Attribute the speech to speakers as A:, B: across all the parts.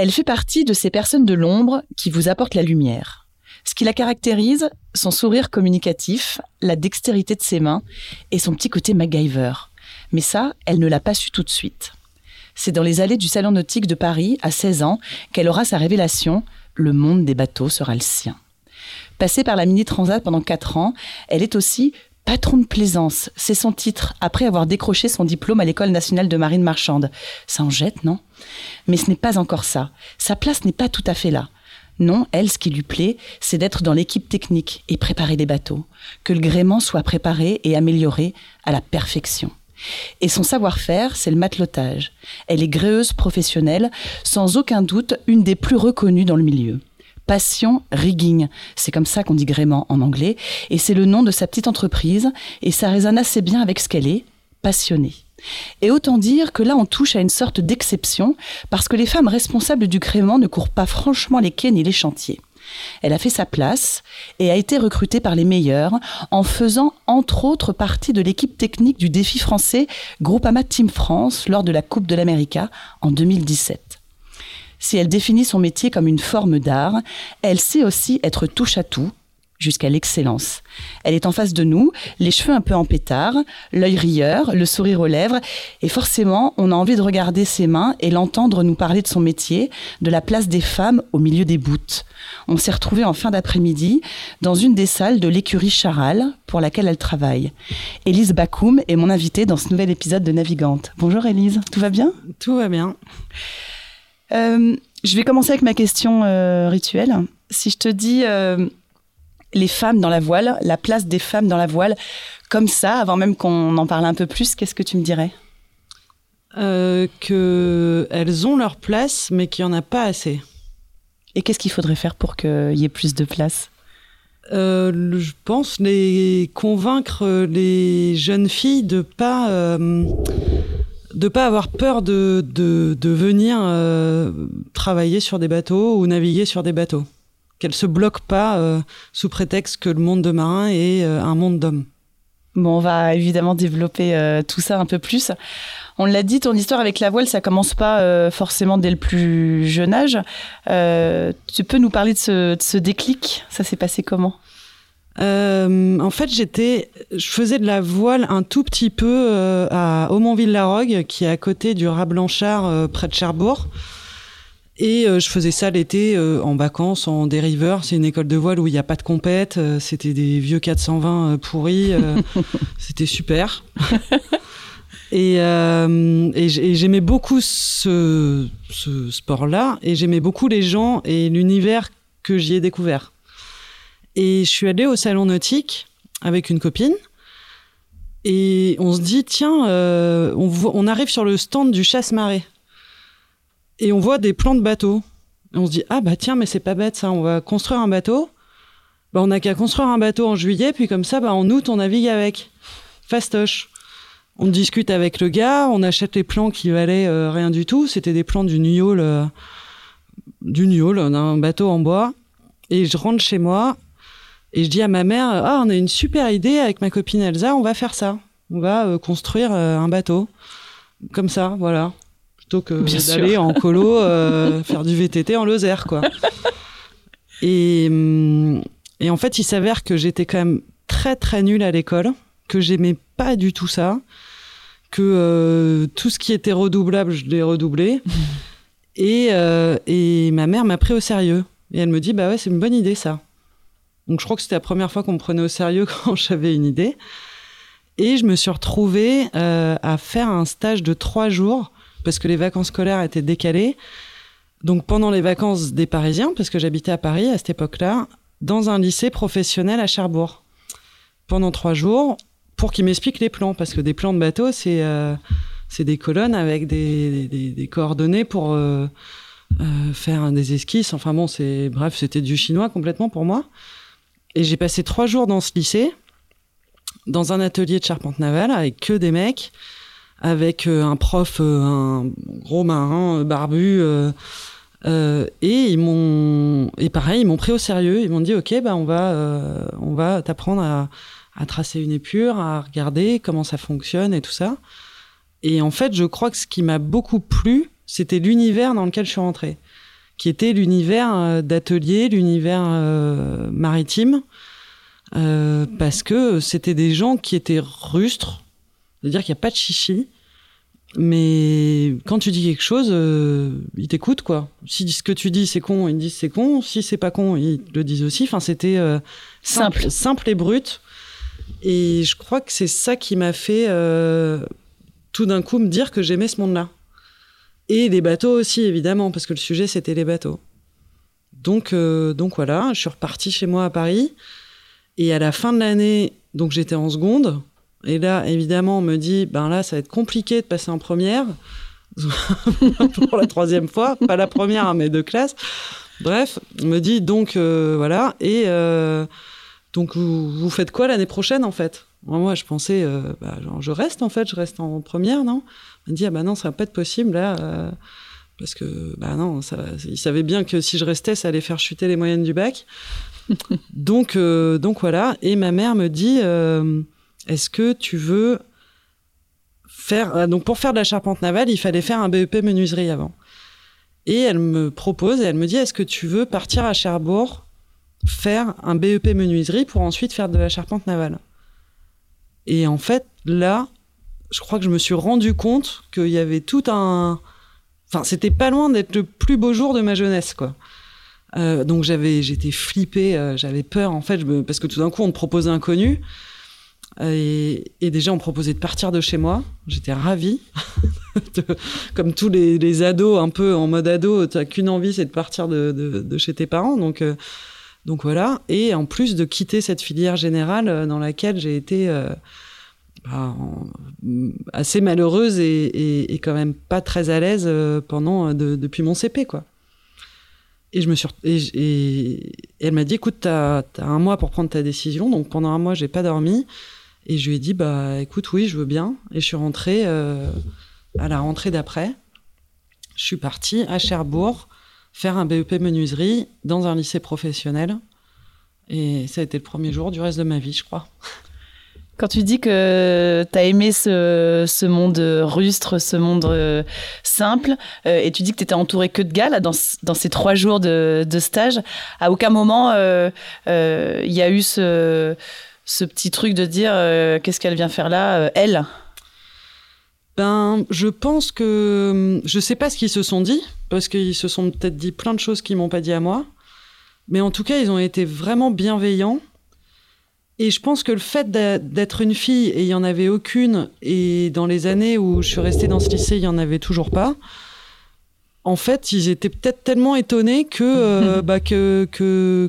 A: Elle fait partie de ces personnes de l'ombre qui vous apportent la lumière. Ce qui la caractérise, son sourire communicatif, la dextérité de ses mains et son petit côté MacGyver. Mais ça, elle ne l'a pas su tout de suite. C'est dans les allées du Salon nautique de Paris, à 16 ans, qu'elle aura sa révélation le monde des bateaux sera le sien. Passée par la Mini Transat pendant 4 ans, elle est aussi Patron de plaisance, c'est son titre, après avoir décroché son diplôme à l'École nationale de marine marchande. Ça en jette, non? Mais ce n'est pas encore ça. Sa place n'est pas tout à fait là. Non, elle, ce qui lui plaît, c'est d'être dans l'équipe technique et préparer des bateaux. Que le gréement soit préparé et amélioré à la perfection. Et son savoir-faire, c'est le matelotage. Elle est gréeuse professionnelle, sans aucun doute une des plus reconnues dans le milieu. Passion Rigging. C'est comme ça qu'on dit gréement en anglais. Et c'est le nom de sa petite entreprise. Et ça résonne assez bien avec ce qu'elle est, passionnée. Et autant dire que là, on touche à une sorte d'exception, parce que les femmes responsables du gréement ne courent pas franchement les quais ni les chantiers. Elle a fait sa place et a été recrutée par les meilleurs en faisant entre autres partie de l'équipe technique du défi français Groupama Team France lors de la Coupe de l'América en 2017. Si elle définit son métier comme une forme d'art, elle sait aussi être touche à tout, jusqu'à l'excellence. Elle est en face de nous, les cheveux un peu en pétard, l'œil rieur, le sourire aux lèvres, et forcément, on a envie de regarder ses mains et l'entendre nous parler de son métier, de la place des femmes au milieu des boutes. On s'est retrouvés en fin d'après-midi dans une des salles de l'écurie Charal pour laquelle elle travaille. Élise Bakoum est mon invitée dans ce nouvel épisode de Navigante. Bonjour Élise, tout va bien?
B: Tout va bien.
A: Euh, je vais commencer avec ma question euh, rituelle. Si je te dis euh, les femmes dans la voile, la place des femmes dans la voile, comme ça, avant même qu'on en parle un peu plus, qu'est-ce que tu me dirais?
B: Qu'elles ont leur place, mais qu'il n'y en a pas assez.
A: Et qu'est-ce qu'il faudrait faire pour qu'il y ait plus de place?
B: Je pense les convaincre les jeunes filles de pas de pas avoir peur de, de, venir euh, travailler sur des bateaux ou naviguer sur des bateaux. Qu'elle se bloque pas euh, sous prétexte que le monde de marin est euh, un monde d'hommes.
A: Bon, on va évidemment développer tout ça un peu plus. On l'a dit, ton histoire avec la voile, ça commence pas forcément dès le plus jeune âge. tu peux nous parler de ce, de ce déclic? Ça s'est passé comment?
B: Euh, en fait, j'étais, je faisais de la voile un tout petit peu euh, à Aumonville-la-Rogue, qui est à côté du Rat Blanchard, euh, près de Cherbourg. Et je faisais ça l'été en vacances, en dériveur. C'est une école de voile où il n'y a pas de compète. C'était des vieux 420 pourris. C'était super. et, et j'aimais beaucoup ce, ce sport-là. Et j'aimais beaucoup les gens et l'univers que j'y ai découvert. Et je suis allée au salon nautique avec une copine. Et on se dit, tiens, euh, on, arrive sur le stand du chasse-marée. Et on voit des plans de bateaux. on se dit ah bah tiens mais c'est pas bête ça, on va construire un bateau. Bah, on n'a qu'à construire un bateau en juillet, puis comme ça, bah, en août, on navigue avec. Fastoche. On discute avec le gars, on achète les plans qui valaient euh, rien du tout. C'était des plans du Niol, euh, du d'un bateau en bois. Et je rentre chez moi et je dis à ma mère Ah, on a une super idée avec ma copine Elsa, on va faire ça. On va euh, construire un bateau. Comme ça, voilà. Plutôt que d'aller en colo faire du VTT en Lozère, quoi. Et, hum, et en fait, il s'avère que j'étais quand même très très nulle à l'école, que j'aimais pas du tout ça, que euh, tout ce qui était redoublable, je l'ai redoublé. Et, euh, et ma mère m'a pris au sérieux. Et elle me dit, bah ouais, c'est une bonne idée ça. Donc je crois que c'était la première fois qu'on me prenait au sérieux quand j'avais une idée. Et je me suis retrouvée euh, à faire un stage de trois jours parce que les vacances scolaires étaient décalées. Donc pendant les vacances des Parisiens, parce que j'habitais à Paris à cette époque-là, dans un lycée professionnel à Cherbourg pendant trois jours pour qu'il m'explique les plans parce que des plans de bateau c'est euh, des colonnes avec des, des, coordonnées pour euh, euh, faire des esquisses enfin bon bref c'était du chinois complètement pour moi et j'ai passé trois jours dans ce lycée dans un atelier de charpente navale avec que des mecs avec un prof un gros marin barbu euh, et ils m'ont et pareil, ils m'ont pris au sérieux. Ils m'ont dit ok, bah on va euh, on va t'apprendre à, à, tracer une épure, à regarder comment ça fonctionne et tout ça. Et en fait, je crois que ce qui m'a beaucoup plu, c'était l'univers dans lequel je suis rentrée, qui était l'univers euh, d'atelier, l'univers maritime, parce que c'était des gens qui étaient rustres, c'est-à-dire qu'il n'y a pas de chichi mais quand tu dis quelque chose, euh, ils t'écoutent, quoi. Si ce que tu dis c'est con, ils disent c'est con. Si c'est pas con, ils le disent aussi. Enfin, c'était euh, simple, simple, et brut. Et je crois que c'est ça qui m'a fait euh, tout d'un coup me dire que j'aimais ce monde-là. Et les bateaux aussi, évidemment, parce que le sujet c'était les bateaux. Donc, donc voilà, je suis reparti chez moi à Paris. Et à la fin de l'année, donc j'étais en seconde. Et là, évidemment, on me dit, ben là, ça va être compliqué de passer en première pour la troisième fois, pas la première, hein, mais de classe. Bref, on me dit donc euh, voilà. Et euh, donc vous, faites quoi l'année prochaine en fait? Moi, je pensais, euh, bah, je reste en fait, je reste en première, non? On me dit ah bah non, ça va pas être possible là. parce que, bah non, ça, ils savaient bien que si je restais, ça allait faire chuter les moyennes du bac. donc, donc voilà. Et ma mère me dit, est-ce que tu veux faire euh, donc pour faire de la charpente navale, il fallait faire un BEP menuiserie avant. Et elle me propose et elle me dit est-ce que tu veux partir à Cherbourg faire un BEP menuiserie pour ensuite faire de la charpente navale? Et en fait, là, je crois que je me suis rendu compte qu'il y avait tout un enfin, c'était pas loin d'être le plus beau jour de ma jeunesse quoi. Euh, donc j'avais j'étais flippée, euh, j'avais peur en fait parce que tout d'un coup on te proposait un connu et, déjà, on proposait de partir de chez moi. J'étais ravie. comme tous les, ados, un peu en mode ado, tu n'as qu'une envie, c'est de partir de, chez tes parents. Donc, euh, donc voilà. Et en plus de quitter cette filière générale euh, dans laquelle j'ai été euh, assez malheureuse et, quand même pas très à l'aise pendant depuis mon CP, quoi. Et je me suis et, elle m'a dit écoute t'as as un mois pour prendre ta décision donc pendant un mois j'ai pas dormi et je lui ai dit, bah écoute, oui, je veux bien. Et je suis rentrée euh, à la rentrée d'après. Je suis partie à Cherbourg faire un BEP menuiserie dans un lycée professionnel. Et ça a été le premier jour du reste de ma vie, je crois.
A: Quand tu dis que tu as aimé ce, ce, monde rustre, ce monde euh, simple, euh, et tu dis que tu étais entouré que de gars là, dans, ces trois jours de, stage, à aucun moment il y a eu ce, ce petit truc de dire euh, qu'est-ce qu'elle vient faire là, euh, elle?
B: Ben, je pense que je sais pas ce qu'ils se sont dit parce qu'ils se sont peut-être dit plein de choses qu'ils m'ont pas dit à moi, mais en tout cas ils ont été vraiment bienveillants. Et je pense que le fait d'être une fille et il y en avait aucune et dans les années où je suis restée dans ce lycée il y en avait toujours pas. En fait, ils étaient peut-être tellement étonnés que euh, bah, que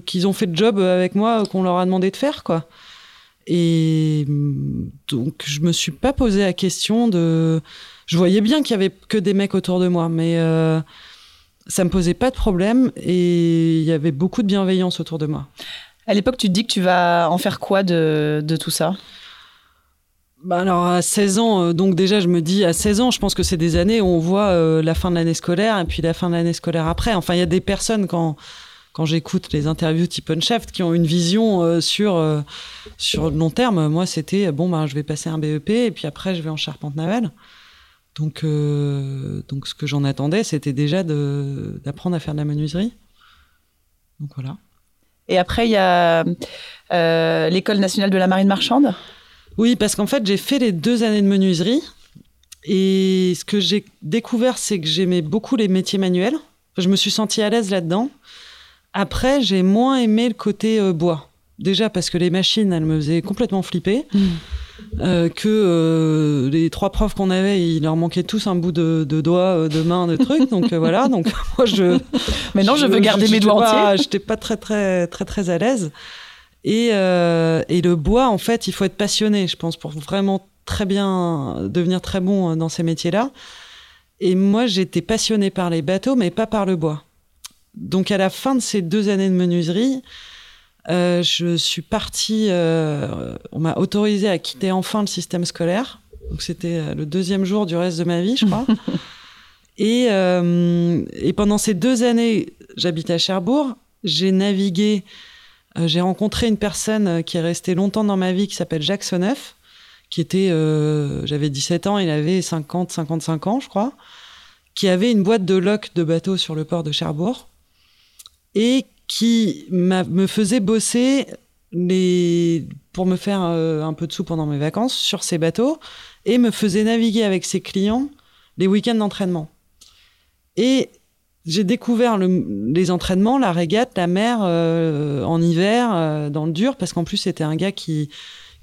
B: qu'ils ont fait le job avec moi qu'on leur a demandé de faire quoi. Et donc, je me suis pas posé la question de. Je voyais bien qu'il y avait que des mecs autour de moi, mais euh, ça me posait pas de problème et il y avait beaucoup de bienveillance autour de moi.
A: À l'époque, tu te dis que tu vas en faire quoi de, tout ça?
B: Bah alors à 16 ans, euh, donc déjà je me dis à 16 ans, je pense que c'est des années où on voit euh, la fin de l'année scolaire et puis la fin de l'année scolaire après. Enfin, il y a des personnes quand quand j'écoute les interviews type Unshaft qui ont une vision euh, sur sur le long terme. Moi, c'était bon ben je vais passer un BEP et puis après je vais en charpente navale. Donc donc ce que j'en attendais, c'était déjà d'apprendre à faire de la menuiserie. Donc voilà.
A: Et après il y a l'école nationale de la marine marchande.
B: Oui, parce qu'en fait, j'ai fait les deux années de menuiserie. Et ce que j'ai découvert, c'est que j'aimais beaucoup les métiers manuels. Je me suis sentie à l'aise là-dedans. Après, j'ai moins aimé le côté euh, bois. Déjà parce que les machines, elles me faisaient complètement flipper. Mmh. Euh, que euh, les trois profs qu'on avait, il leur manquait tous un bout de, doigt, de main, de trucs. Donc voilà. Donc moi je.
A: Mais non, je, veux garder mes doigts entiers.
B: J'étais pas très très très très à l'aise. Et, euh, et, le bois, en fait, il faut être passionné, je pense, pour vraiment très bien devenir très bon dans ces métiers-là. Et moi, j'étais passionnée par les bateaux, mais pas par le bois. Donc, à la fin de ces deux années de menuiserie, euh, je suis partie. Euh, on m'a autorisé à quitter enfin le système scolaire. Donc, c'était euh, le deuxième jour du reste de ma vie, je crois. et, euh, et pendant ces deux années, j'habitais à Cherbourg. J'ai navigué j'ai rencontré une personne qui est restée longtemps dans ma vie qui s'appelle Jacques Sonneuf, qui était, j'avais 17 ans, il avait 50, 55 ans, je crois, qui avait une boîte de loc de bateaux sur le port de Cherbourg et qui me faisait bosser les, pour me faire un peu de sous pendant mes vacances sur ces bateaux et me faisait naviguer avec ses clients les week-ends d'entraînement. Et j'ai découvert les entraînements, la régate, la mer euh, en hiver, euh, dans le dur, parce qu'en plus c'était un gars qui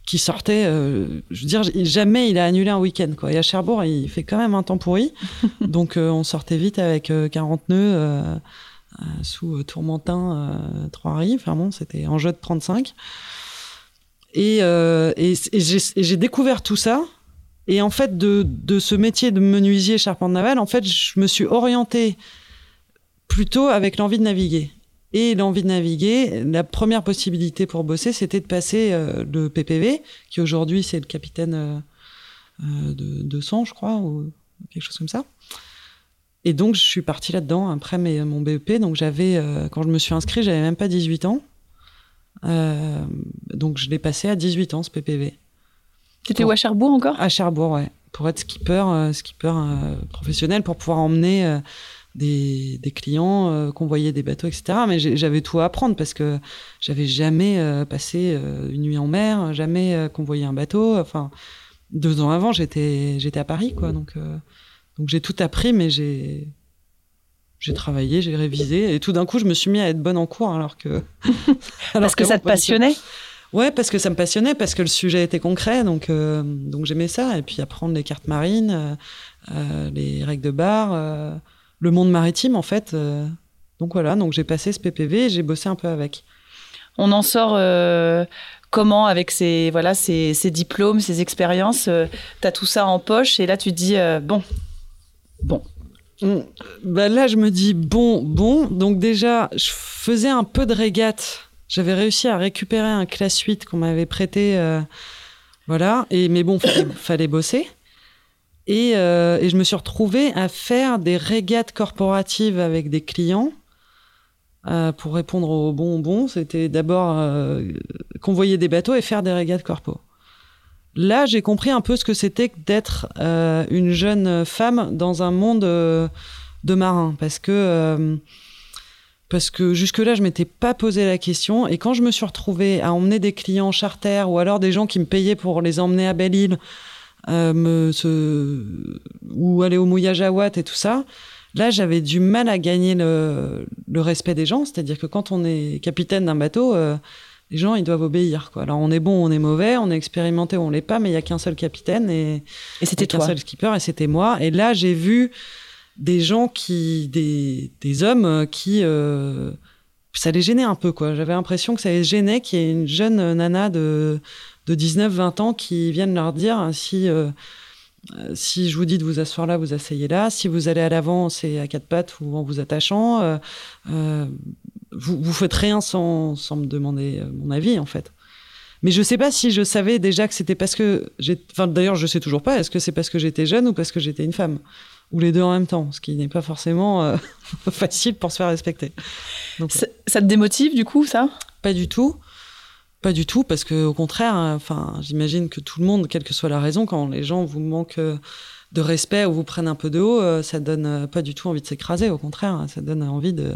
B: qui sortait, euh, je veux dire, jamais il a annulé un week-end. Quoi. Et à Cherbourg, il fait quand même un temps pourri. Donc on sortait vite avec 40 nœuds sous Tourmentin, Trois-Rives. Enfin bon, c'était en jeu de 35. Et, j'ai découvert tout ça. Et en fait, de, ce métier de menuisier charpente navale, en fait, je me suis orientée plutôt avec l'envie de naviguer. Et l'envie de naviguer, la première possibilité pour bosser, c'était de passer euh, le PPV, qui aujourd'hui c'est le capitaine euh, euh, de, de je crois, ou quelque chose comme ça. Et donc je suis partie là-dedans après mes, mon BEP. Donc j'avais, quand je me suis inscrit, j'avais même pas 18 ans. donc je l'ai passé à 18 ans ce PPV.
A: Tu étais où à Cherbourg encore?
B: À Cherbourg, ouais. Pour être skipper, skipper professionnel, pour pouvoir emmener des, des clients, euh, voyait des bateaux, etc. Mais j'avais tout à apprendre parce que j'avais jamais euh, passé euh, une nuit en mer, jamais convoyé un bateau. Enfin, deux ans avant, j'étais j'étais à Paris, quoi. Donc donc j'ai tout appris, mais j'ai j'ai travaillé, j'ai révisé, et tout d'un coup, je me suis mis à être bonne en cours, alors que
A: parce que ça te passionnait?
B: Ouais, parce que ça me passionnait, parce que le sujet était concret, donc donc j'aimais ça. Et puis apprendre les cartes marines, les règles de bar le monde maritime en fait. Euh, donc voilà, donc j'ai passé ce PPV et j'ai bossé un peu avec.
A: On en sort euh, comment avec ces voilà ces, diplômes, ces expériences euh, Tu as tout ça en poche et là tu te dis bon, bon.
B: Bah là je me dis bon, bon. Donc déjà je faisais un peu de régate. J'avais réussi à récupérer un classe 8 qu'on m'avait prêté. voilà. Et mais bon, fallait, fallait bosser. Euh, et, je me suis retrouvée à faire des régates corporatives avec des clients. Euh, pour répondre aux bonbons, c'était d'abord euh, convoyer des bateaux et faire des régates corpo. Là, j'ai compris un peu ce que c'était d'être une jeune femme dans un monde de marins, parce que parce que jusque-là, je m'étais pas posé la question. Et quand je me suis retrouvée à emmener des clients charter ou alors des gens qui me payaient pour les emmener à Belle-Île euh, ou aller au mouillage à Watt et tout ça. Là, j'avais du mal à gagner le, le respect des gens. C'est-à-dire que quand on est capitaine d'un bateau, euh, les gens, ils doivent obéir. Quoi. Alors, on est bon, on est mauvais, on est expérimenté on l'est pas, mais il y a qu'un seul capitaine et,
A: et c'était
B: qu'un seul skipper et c'était moi. Et là, j'ai vu des gens qui, des, des hommes qui, euh, ça les gênait un peu, quoi. J'avais l'impression que ça les gênait qu'il y ait une jeune nana de de 19-20 ans qui viennent leur dire si euh, Euh, si je vous dis de vous asseoir là, vous asseyez là. Si vous allez à l'avant, c'est à quatre pattes ou en vous attachant. Euh, euh, vous, vous faites rien sans, sans me demander mon avis, en fait. Mais je sais pas si je savais déjà que c'était parce que j'ai. Enfin, d'ailleurs, je sais toujours pas. Est-ce que c'est parce que j'étais jeune ou parce que j'étais une femme? Ou les deux en même temps, ce qui n'est pas forcément facile pour se faire respecter.
A: Donc, ça, ça, te démotive, du coup, ça?
B: Pas du tout. Pas du tout, parce que au contraire, enfin, j'imagine que tout le monde, quelle que soit la raison, quand les gens vous manquent euh, de respect ou vous prennent un peu de haut, euh, ça donne euh, pas du tout envie de s'écraser. Au contraire, ça donne envie de,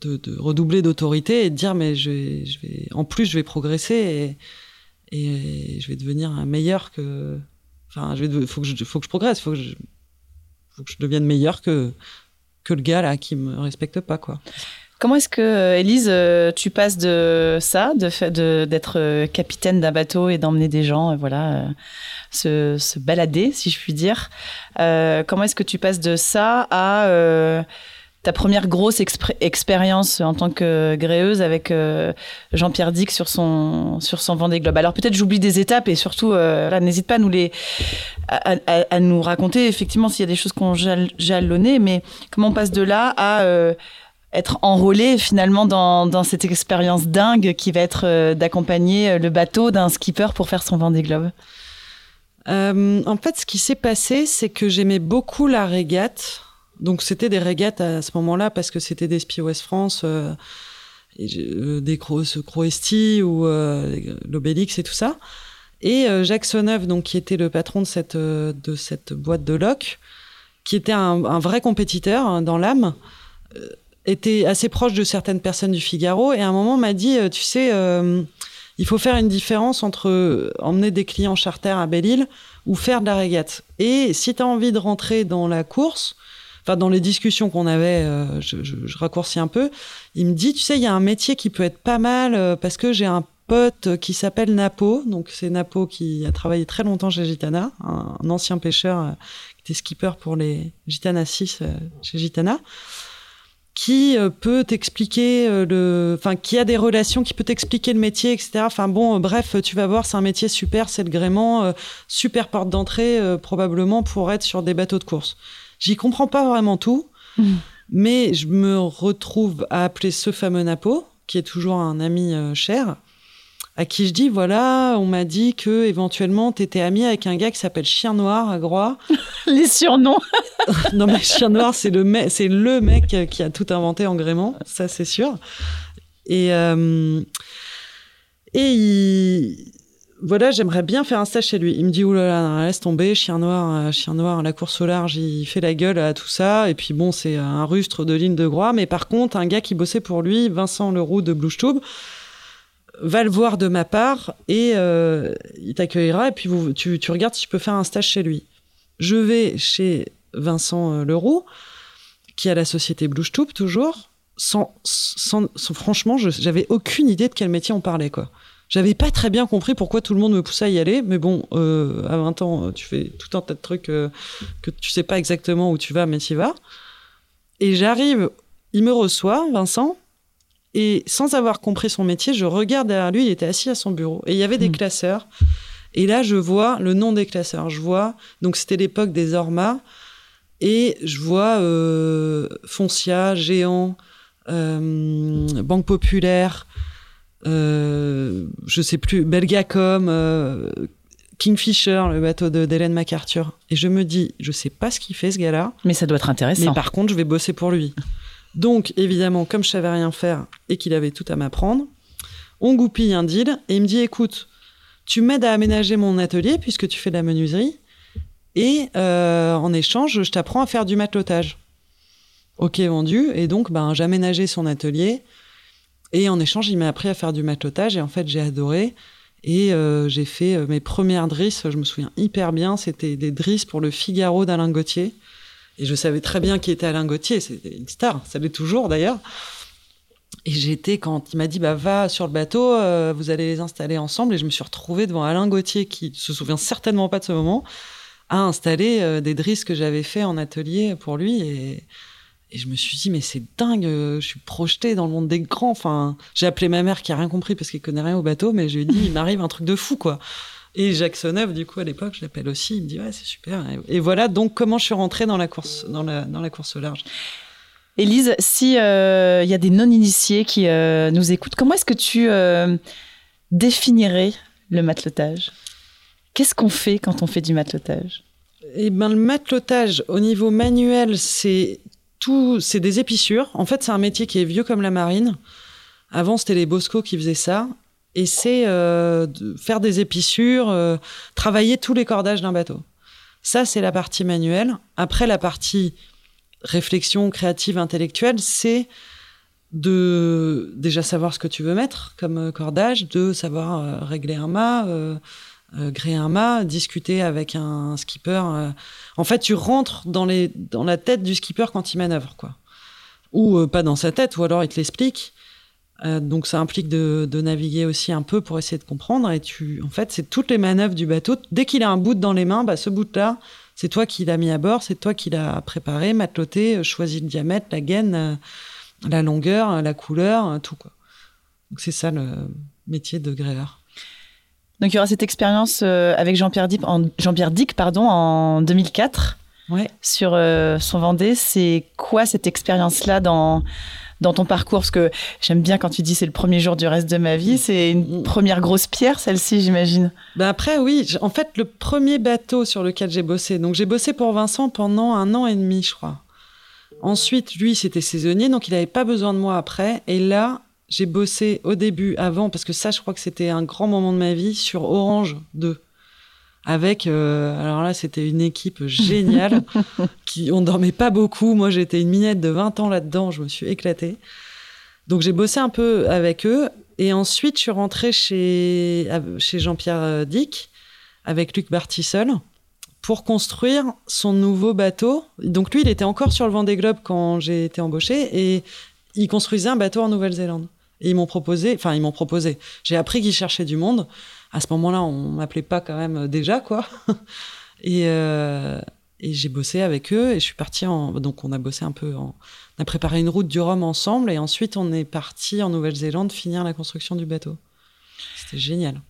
B: de, redoubler d'autorité et de dire mais je vais, je vais, en plus, je vais progresser et, je vais devenir un meilleur que. Enfin, il faut que je, faut que je progresse, faut que je, faut que je devienne meilleur que que le gars là qui me respecte pas quoi.
A: Comment est-ce que, Elise, euh, tu passes de ça, de d'être euh, capitaine d'un bateau et d'emmener des gens, euh, voilà, se, se, balader, si je puis dire. comment est-ce que tu passes de ça à ta première grosse expérience en tant que gréeuse avec Jean-Pierre Dick sur son sur son Vendée Globe. Alors peut-être j'oublie des étapes et surtout n'hésite pas à nous les à, nous raconter effectivement s'il y a des choses qu'on jalonné, mais comment on passe de là à être enrôlé finalement dans, cette expérience dingue qui va être euh, d'accompagner euh, le bateau d'un skipper pour faire son Vendée Globe?
B: Euh, En fait, ce qui s'est passé, c'est que j'aimais beaucoup la régate. Donc, c'était des régates à ce moment-là parce que c'était des Spi West France, des Croesti ou l'Obélix et tout ça. Et Jacques Sonneuf, donc, qui était le patron de cette, de cette boîte de loc, qui était un, vrai compétiteur hein, dans l'âme, était assez proche de certaines personnes du Figaro et à un moment m'a dit, euh, tu sais, euh, il faut faire une différence entre euh, emmener des clients charter à Belle-Île ou faire de la régate. Et si tu as envie de rentrer dans la course, enfin dans les discussions qu'on avait, je, je, raccourcis un peu, il me dit, tu sais, il y a un métier qui peut être pas mal parce que j'ai un pote qui s'appelle Napo, donc c'est Napo qui a travaillé très longtemps chez Gitana, un, ancien pêcheur qui était skipper pour les Gitana 6 chez Gitana qui euh, peut t'expliquer euh, le, enfin, qui a des relations, qui peut t'expliquer le métier, etc. Enfin bon, euh, bref, tu vas voir, c'est un métier super, c'est le gréement, super porte d'entrée probablement pour être sur des bateaux de course. J'y comprends pas vraiment tout, mmh. mais je me retrouve à appeler ce fameux Napo, qui est toujours un ami cher, à qui je dis voilà, on m'a dit que éventuellement tu étais ami avec un gars qui s'appelle Chien Noir à Groix.
A: Les surnoms.
B: non mais Chien Noir c'est le mec, c'est le mec qui a tout inventé en gréement, ça c'est sûr. Et euh, et il, voilà, j'aimerais bien faire un stage chez lui. Il me dit oulala, laisse tomber, chien noir, euh, chien noir, la course au large, il fait la gueule à tout ça. Et puis bon, c'est un rustre de ligne de Groix. Mais par contre, un gars qui bossait pour lui, Vincent Leroux de Blouchtube, va le voir de ma part et euh, il t'accueillera et puis tu, regardes si tu peux faire un stage chez lui. Je vais chez Vincent euh, Leroux, qui a la société Blouchtoup toujours, sans, sans, franchement, j'avais aucune idée de quel métier on parlait, quoi. J'avais pas très bien compris pourquoi tout le monde me poussait à y aller, mais bon, euh, à 20 ans, tu fais tout un tas de trucs que tu sais pas exactement où tu vas, mais tu y vas. Et j'arrive, il me reçoit, Vincent, et sans avoir compris son métier, je regarde derrière lui, il était assis à son bureau. Et il y avait des hmm. classeurs. Et là, je vois le nom des classeurs. Je vois, donc c'était l'époque des Ormas. Et je vois euh, Foncia, Géant, euh, Banque Populaire, euh, je sais plus, Belgacom, euh, Kingfisher, le bateau d'Hélène MacArthur. Et je me dis, je sais pas ce qu'il fait ce gars-là.
A: Mais ça doit être intéressant.
B: Mais par contre, je vais bosser pour lui. Donc, évidemment, comme je savais rien faire et qu'il avait tout à m'apprendre, on goupille un deal et il me dit écoute, tu m'aides à aménager mon atelier puisque tu fais de la menuiserie et euh, en échange, je t'apprends à faire du matelotage. Ok, vendu. Et donc, ben, aménagé son atelier et en échange, il m'a appris à faire du matelotage et en fait, j'ai adoré. Et euh, j'ai fait euh, mes premières drisses, je me souviens hyper bien, c'était des drisses pour le Figaro d'Alain Gauthier. Et je savais très bien qui était Alain Gauthier, c'était une star, ça l'est toujours d'ailleurs. Et j'étais, quand il m'a dit, bah, va sur le bateau, euh, vous allez les installer ensemble, et je me suis retrouvée devant Alain Gauthier, qui se souvient certainement pas de ce moment, à installer des drisses que j'avais fait en atelier pour lui. Et, et je me suis dit, mais c'est dingue, euh, je suis projetée dans le monde des grands. Enfin, j'ai appelé ma mère qui a rien compris parce qu'elle connaît rien au bateau, mais je lui ai dit, il m'arrive un truc de fou, quoi. Et Jacques Sonneuf, du coup, à l'époque, je l'appelle aussi, il me dit, ouais, c'est super. Et, voilà donc comment je suis rentrée dans la course, dans la, dans la course au large.
A: Élise, si il euh, y a des non-initiés qui euh, nous écoutent, comment est-ce que tu euh, définirais le matelotage? Qu'est-ce qu'on fait quand on fait du matelotage?
B: Eh ben, le matelotage, au niveau manuel, c'est c'est des épissures. En fait, c'est un métier qui est vieux comme la marine. Avant, c'était les Bosco qui faisaient ça et c'est euh, faire des épissures, euh, travailler tous les cordages d'un bateau. Ça, c'est la partie manuelle. Après, la partie réflexion créative, intellectuelle, c'est de déjà savoir ce que tu veux mettre comme euh, cordage, de savoir régler un mât, gréer un mât, discuter avec un skipper. En fait, tu rentres dans, les, dans la tête du skipper quand il manœuvre, quoi. Ou pas dans sa tête, ou alors il te l'explique. Euh, donc ça implique de, naviguer aussi un peu pour essayer de comprendre. Et tu, en fait, c'est toutes les manœuvres du bateau. Dès qu'il a un bout dans les mains, bah, ce bout-là, c'est toi qui l'as mis à bord, c'est toi qui l'as préparé, mateloté, euh, choisi le diamètre, la gaine, euh, la longueur, la couleur, tout quoi. Donc c'est ça le métier de gréeur.
A: Donc il y aura cette expérience avec Jean-Pierre Dick, en, Jean-Pierre Dick pardon, en 2004
B: ouais.
A: sur son Vendée. C'est quoi cette expérience-là dans dans ton parcours? Parce que j'aime bien quand tu dis c'est le premier jour du reste de ma vie. C'est une première grosse pierre, celle-ci, j'imagine.
B: Ben après, oui. En fait, le premier bateau sur lequel j'ai bossé, donc j'ai bossé pour Vincent pendant un an et demi, je crois. Ensuite, lui, c'était saisonnier, donc il n'avait pas besoin de moi après. Et là, j'ai bossé au début, avant, parce que ça, je crois que c'était un grand moment de ma vie, sur Orange 2 avec euh, alors là c'était une équipe géniale qui on dormait pas beaucoup. Moi j'étais une minette de 20 ans là-dedans je me suis éclatée. Donc j'ai bossé un peu avec eux. Et ensuite je suis rentrée chez chez Jean-Pierre euh, Dick avec Luc Bartissol pour construire son nouveau bateau. Donc lui il était encore sur le Vendée Globe quand j'ai été embauchée. Et il construisait un bateau en Nouvelle-Zélande et ils m'ont proposé enfin ils m'ont proposé j'ai appris qu'ils cherchaient du monde à ce moment-là, on m'appelait pas quand même déjà, quoi. Euh, et, j'ai bossé avec eux et je suis partie en. Donc, on a bossé un peu. On a préparé une route du Rhum ensemble et ensuite, on est parti en Nouvelle-Zélande finir la construction du bateau. C'était génial.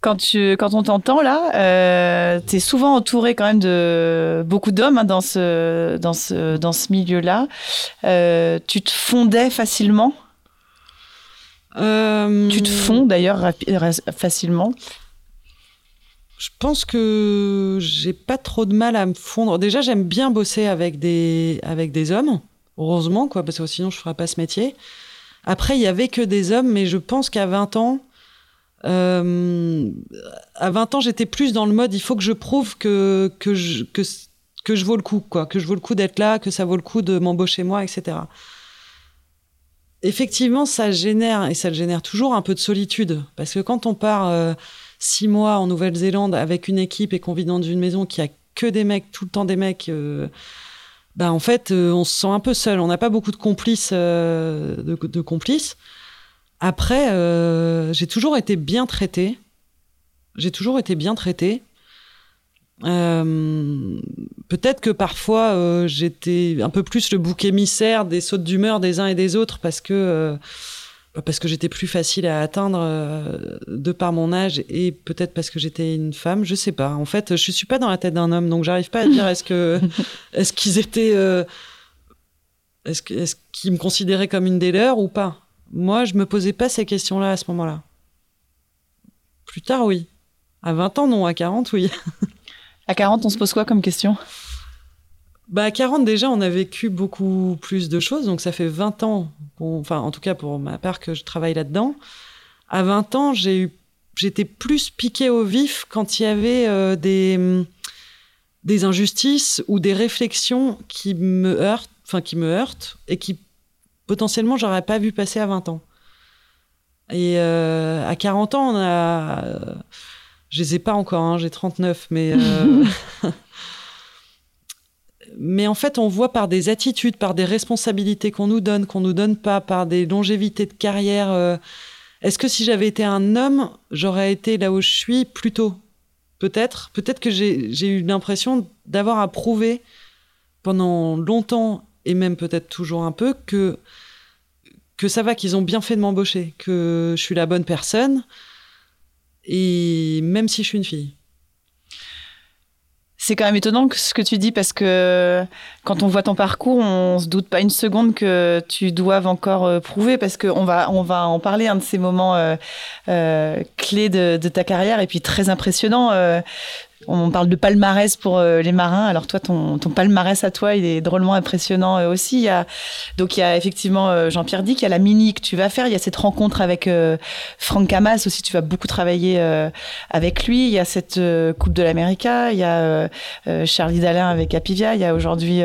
A: Quand, tu, quand on t'entend là, euh, tu es souvent entouré quand même de beaucoup d'hommes hein, dans ce, dans ce, dans ce milieu-là. Euh, tu te fondais facilement? Euh, tu te fonds d'ailleurs facilement
B: Je pense que j'ai pas trop de mal à me fondre. Déjà, j'aime bien bosser avec des, avec des hommes, heureusement, quoi, parce que sinon je ferais pas ce métier. Après, il y avait que des hommes, mais je pense qu'à 20 ans, euh, à 20 ans, j'étais plus dans le mode il faut que je prouve que, que, je, que, que je vaux le coup, quoi, que je vaux le coup d'être là, que ça vaut le coup de m'embaucher moi, etc effectivement, ça génère, et ça génère toujours, un peu de solitude. Parce que quand on part euh, six mois en Nouvelle-Zélande avec une équipe et qu'on vit dans une maison qui a que des mecs, tout le temps des mecs, euh, bah en fait, euh, on se sent un peu seul. On n'a pas beaucoup de complices. De, de, complices. Après, j'ai toujours été bien traité. J'ai toujours été bien traité. Euh, peut-être que parfois euh, j'étais un peu plus le bouc émissaire des sautes d'humeur des uns et des autres parce que euh, parce que j'étais plus facile à atteindre de par mon âge et peut-être parce que j'étais une femme, je sais pas. En fait, je suis pas dans la tête d'un homme, donc j'arrive pas à dire est-ce que est-ce qu'ils étaient est-ce est-ce qu'ils me considéraient comme une des leurs ou pas. Moi, je me posais pas ces questions-là à ce moment-là. Plus tard, oui. À 20 ans, non. À 40, oui.
A: À 40, on se pose quoi comme question?
B: Bah, à 40, déjà, on a vécu beaucoup plus de choses. Donc, ça fait 20 ans, enfin, en tout cas pour ma part, que je travaille là-dedans. À 20 ans, j'ai eu, j'étais plus piqué au vif quand il y avait euh, des, des injustices ou des réflexions qui me heurtent, enfin, qui me heurtent et qui potentiellement j'aurais pas vu passer à 20 ans. Et euh, à 40 ans, on a je les ai pas encore, hein, j'ai 39, mais. Euh, mais en fait, on voit par des attitudes, par des responsabilités qu'on nous donne, qu'on nous donne pas, par des longévités de carrière. Euh, est-ce que si j'avais été un homme, j'aurais été là où je suis plus tôt? Peut-être. Peut-être que j'ai eu l'impression d'avoir à prouver pendant longtemps, et même peut-être toujours un peu, que, que ça va, qu'ils ont bien fait de m'embaucher, que je suis la bonne personne, et même si je suis une fille.
A: C'est quand même étonnant ce que tu dis parce que quand on voit ton parcours, on se doute pas une seconde que tu doives encore euh, prouver parce qu'on va on va en parler un de ces moments euh, euh, clés de, ta carrière et puis très impressionnant. Euh, on parle de palmarès pour euh, les marins. Alors toi, ton, palmarès à toi, il est drôlement impressionnant euh, aussi. Donc il y a effectivement euh, Jean-Pierre Dick, il y a la mini que tu vas faire, il y a cette rencontre avec Franck Hamas aussi, tu vas beaucoup travailler avec lui. Il y a cette Coupe de l'América, il y a Charlie Dalin avec Apivia, il y a aujourd'hui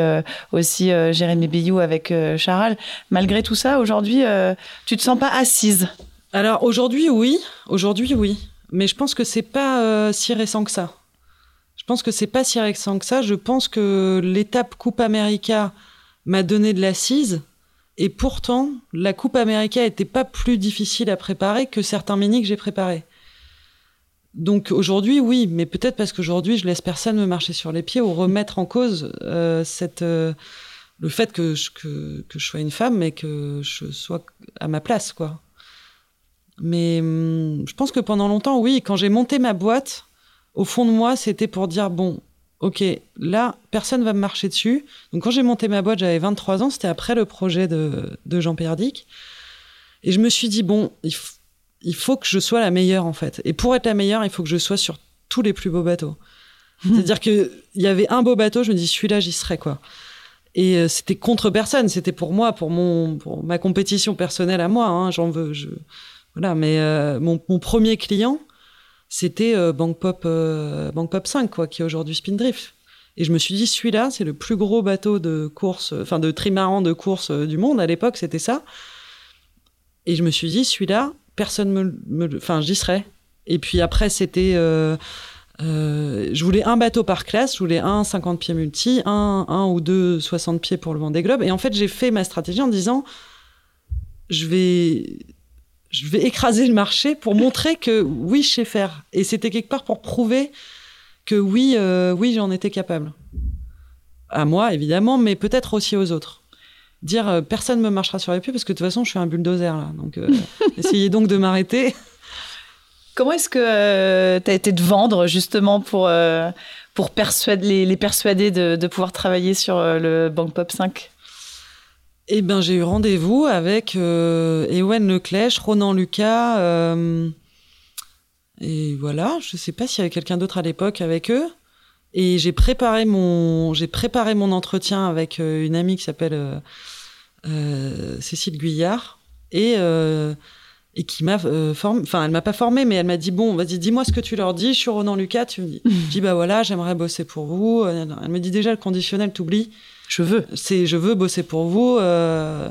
A: aussi Jérémy Bayou avec Charal. Malgré tout ça, aujourd'hui, tu te sens pas assise?
B: Alors aujourd'hui, oui. Aujourd'hui, oui. Mais je pense que c'est pas si récent que ça. Je pense que c'est pas si récent que ça. Je pense que l'étape Coupe América m'a donné de l'assise. Et pourtant, la Coupe América n'était pas plus difficile à préparer que certains mini que j'ai préparés. Donc aujourd'hui, oui, mais peut-être parce qu'aujourd'hui, je laisse personne me marcher sur les pieds ou remettre en cause euh, euh, le fait que je, que, que, je sois une femme et que je sois à ma place, quoi. Mais hum, je pense que pendant longtemps, oui, quand j'ai monté ma boîte, au fond de moi, c'était pour dire bon, ok, là, personne va me marcher dessus. Donc quand j'ai monté ma boîte, j'avais 23 ans, c'était après le projet de, Jean-Pierre Dick. Et je me suis dit bon, il, faut que je sois la meilleure en fait. Et pour être la meilleure, il faut que je sois sur tous les plus beaux bateaux. C'est-à-dire qu'il y avait un beau bateau, je me dis celui-là, j'y serais quoi. Et euh, c'était contre personne, c'était pour moi, pour mon, pour ma compétition personnelle à moi. Hein, J'en veux, je, voilà. Mais euh, mon, mon, premier client, c'était euh, Bank Pop, euh, Pop 5, quoi, qui est aujourd'hui Spindrift. Et je me suis dit, celui-là, c'est le plus gros bateau de course, enfin de trimaran de course euh, du monde. À l'époque, c'était ça. Et je me suis dit, celui-là, personne me, enfin, j'y serais. Et puis après, c'était, euh, euh, je voulais un bateau par classe. Je voulais un 50 pieds multi, un, un ou deux 60 pieds pour le Vendée Globe. Et en fait, j'ai fait ma stratégie en disant, je vais je vais écraser le marché pour montrer que oui, je sais faire. Et c'était quelque part pour prouver que oui, euh, oui, j'en étais capable. À moi, évidemment, mais peut-être aussi aux autres. Dire euh, personne ne me marchera sur les pieds parce que de toute façon, je suis un bulldozer là. Donc, euh, essayez donc de m'arrêter.
A: Comment est-ce que tu as été de vendre justement pour, pour persuader, les, les persuader de, de, pouvoir travailler sur le Bank Pop 5
B: eh ben, j'ai eu rendez-vous avec euh, Ewen Leclèche, Ronan Lucas, euh, et voilà. Je sais pas s'il y avait quelqu'un d'autre à l'époque avec eux. Et j'ai préparé mon, j'ai préparé mon entretien avec euh, une amie qui s'appelle euh, euh, Cécile Guyard et euh, et qui m'a formé. Enfin, elle m'a pas formé, mais elle m'a dit bon, vas-y, dis-moi ce que tu leur dis. Je suis Ronan Lucas. Tu me dis. je dis bah voilà, j'aimerais bosser pour vous. Elle me dit déjà le conditionnel, t'oublies.
A: Je veux.
B: C'est je veux bosser pour vous. Euh,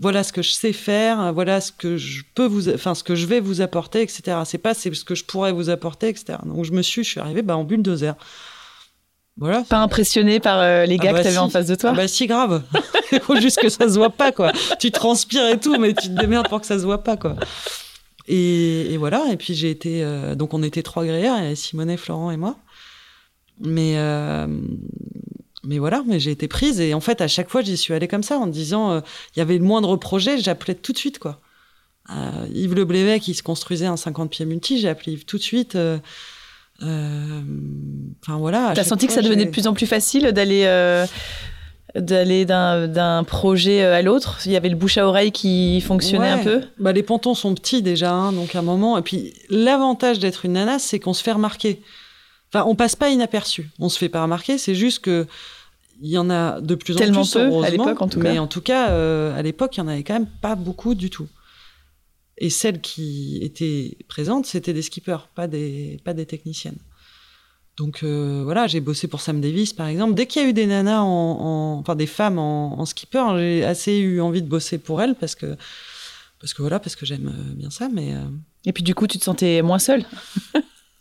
B: voilà ce que je sais faire. Voilà ce que je peux vous, enfin ce que je vais vous apporter, etc. C'est pas c'est ce que je pourrais vous apporter, etc. Donc je me suis, je suis arrivée bah, en bulldozer. Voilà.
A: Pas impressionné par euh, les gars ah bah que t'avais si. en face de toi
B: ah Bah si grave. Il faut juste que ça se voit pas quoi. Tu transpires et tout, mais tu te démerdes pour que ça se voit pas quoi. Et, et voilà. Et puis j'ai été, euh, donc on était trois avait Simonet, Florent et moi. Mais euh, mais voilà, mais j'ai été prise et en fait à chaque fois j'y suis allée comme ça en disant il euh, y avait le moindre projet, j'appelais tout de suite quoi. Euh, Yves Le Blévet qui se construisait un 50 pieds multi, j'ai appelé Yves tout de suite. Euh, enfin voilà.
A: T'as senti que ça devenait de plus en plus facile d'aller d'aller d'un projet à l'autre? Il y avait le bouche à oreille qui fonctionnait
B: ouais.
A: un peu?
B: Bah les pontons sont petits déjà, hein, donc à un moment. Et puis l'avantage d'être une nana, c'est qu'on se fait remarquer. Enfin, on passe pas inaperçu. On se fait pas remarquer. C'est juste que il y en a de plus
A: Tellement
B: en plus,
A: peu à l'époque en tout
B: mais
A: cas.
B: en tout cas, euh, à l'époque, il y en avait quand même pas beaucoup du tout. Et celles qui étaient présentes, c'était des skippers, pas des, pas des techniciennes. Donc euh, voilà, j'ai bossé pour Sam Davis par exemple. Dès qu'il y a eu des nanas, en, en, enfin des femmes en, en skipper, j'ai assez eu envie de bosser pour elles parce que parce que voilà, parce que j'aime bien ça. Mais euh...
A: et puis du coup, tu te sentais moins seule.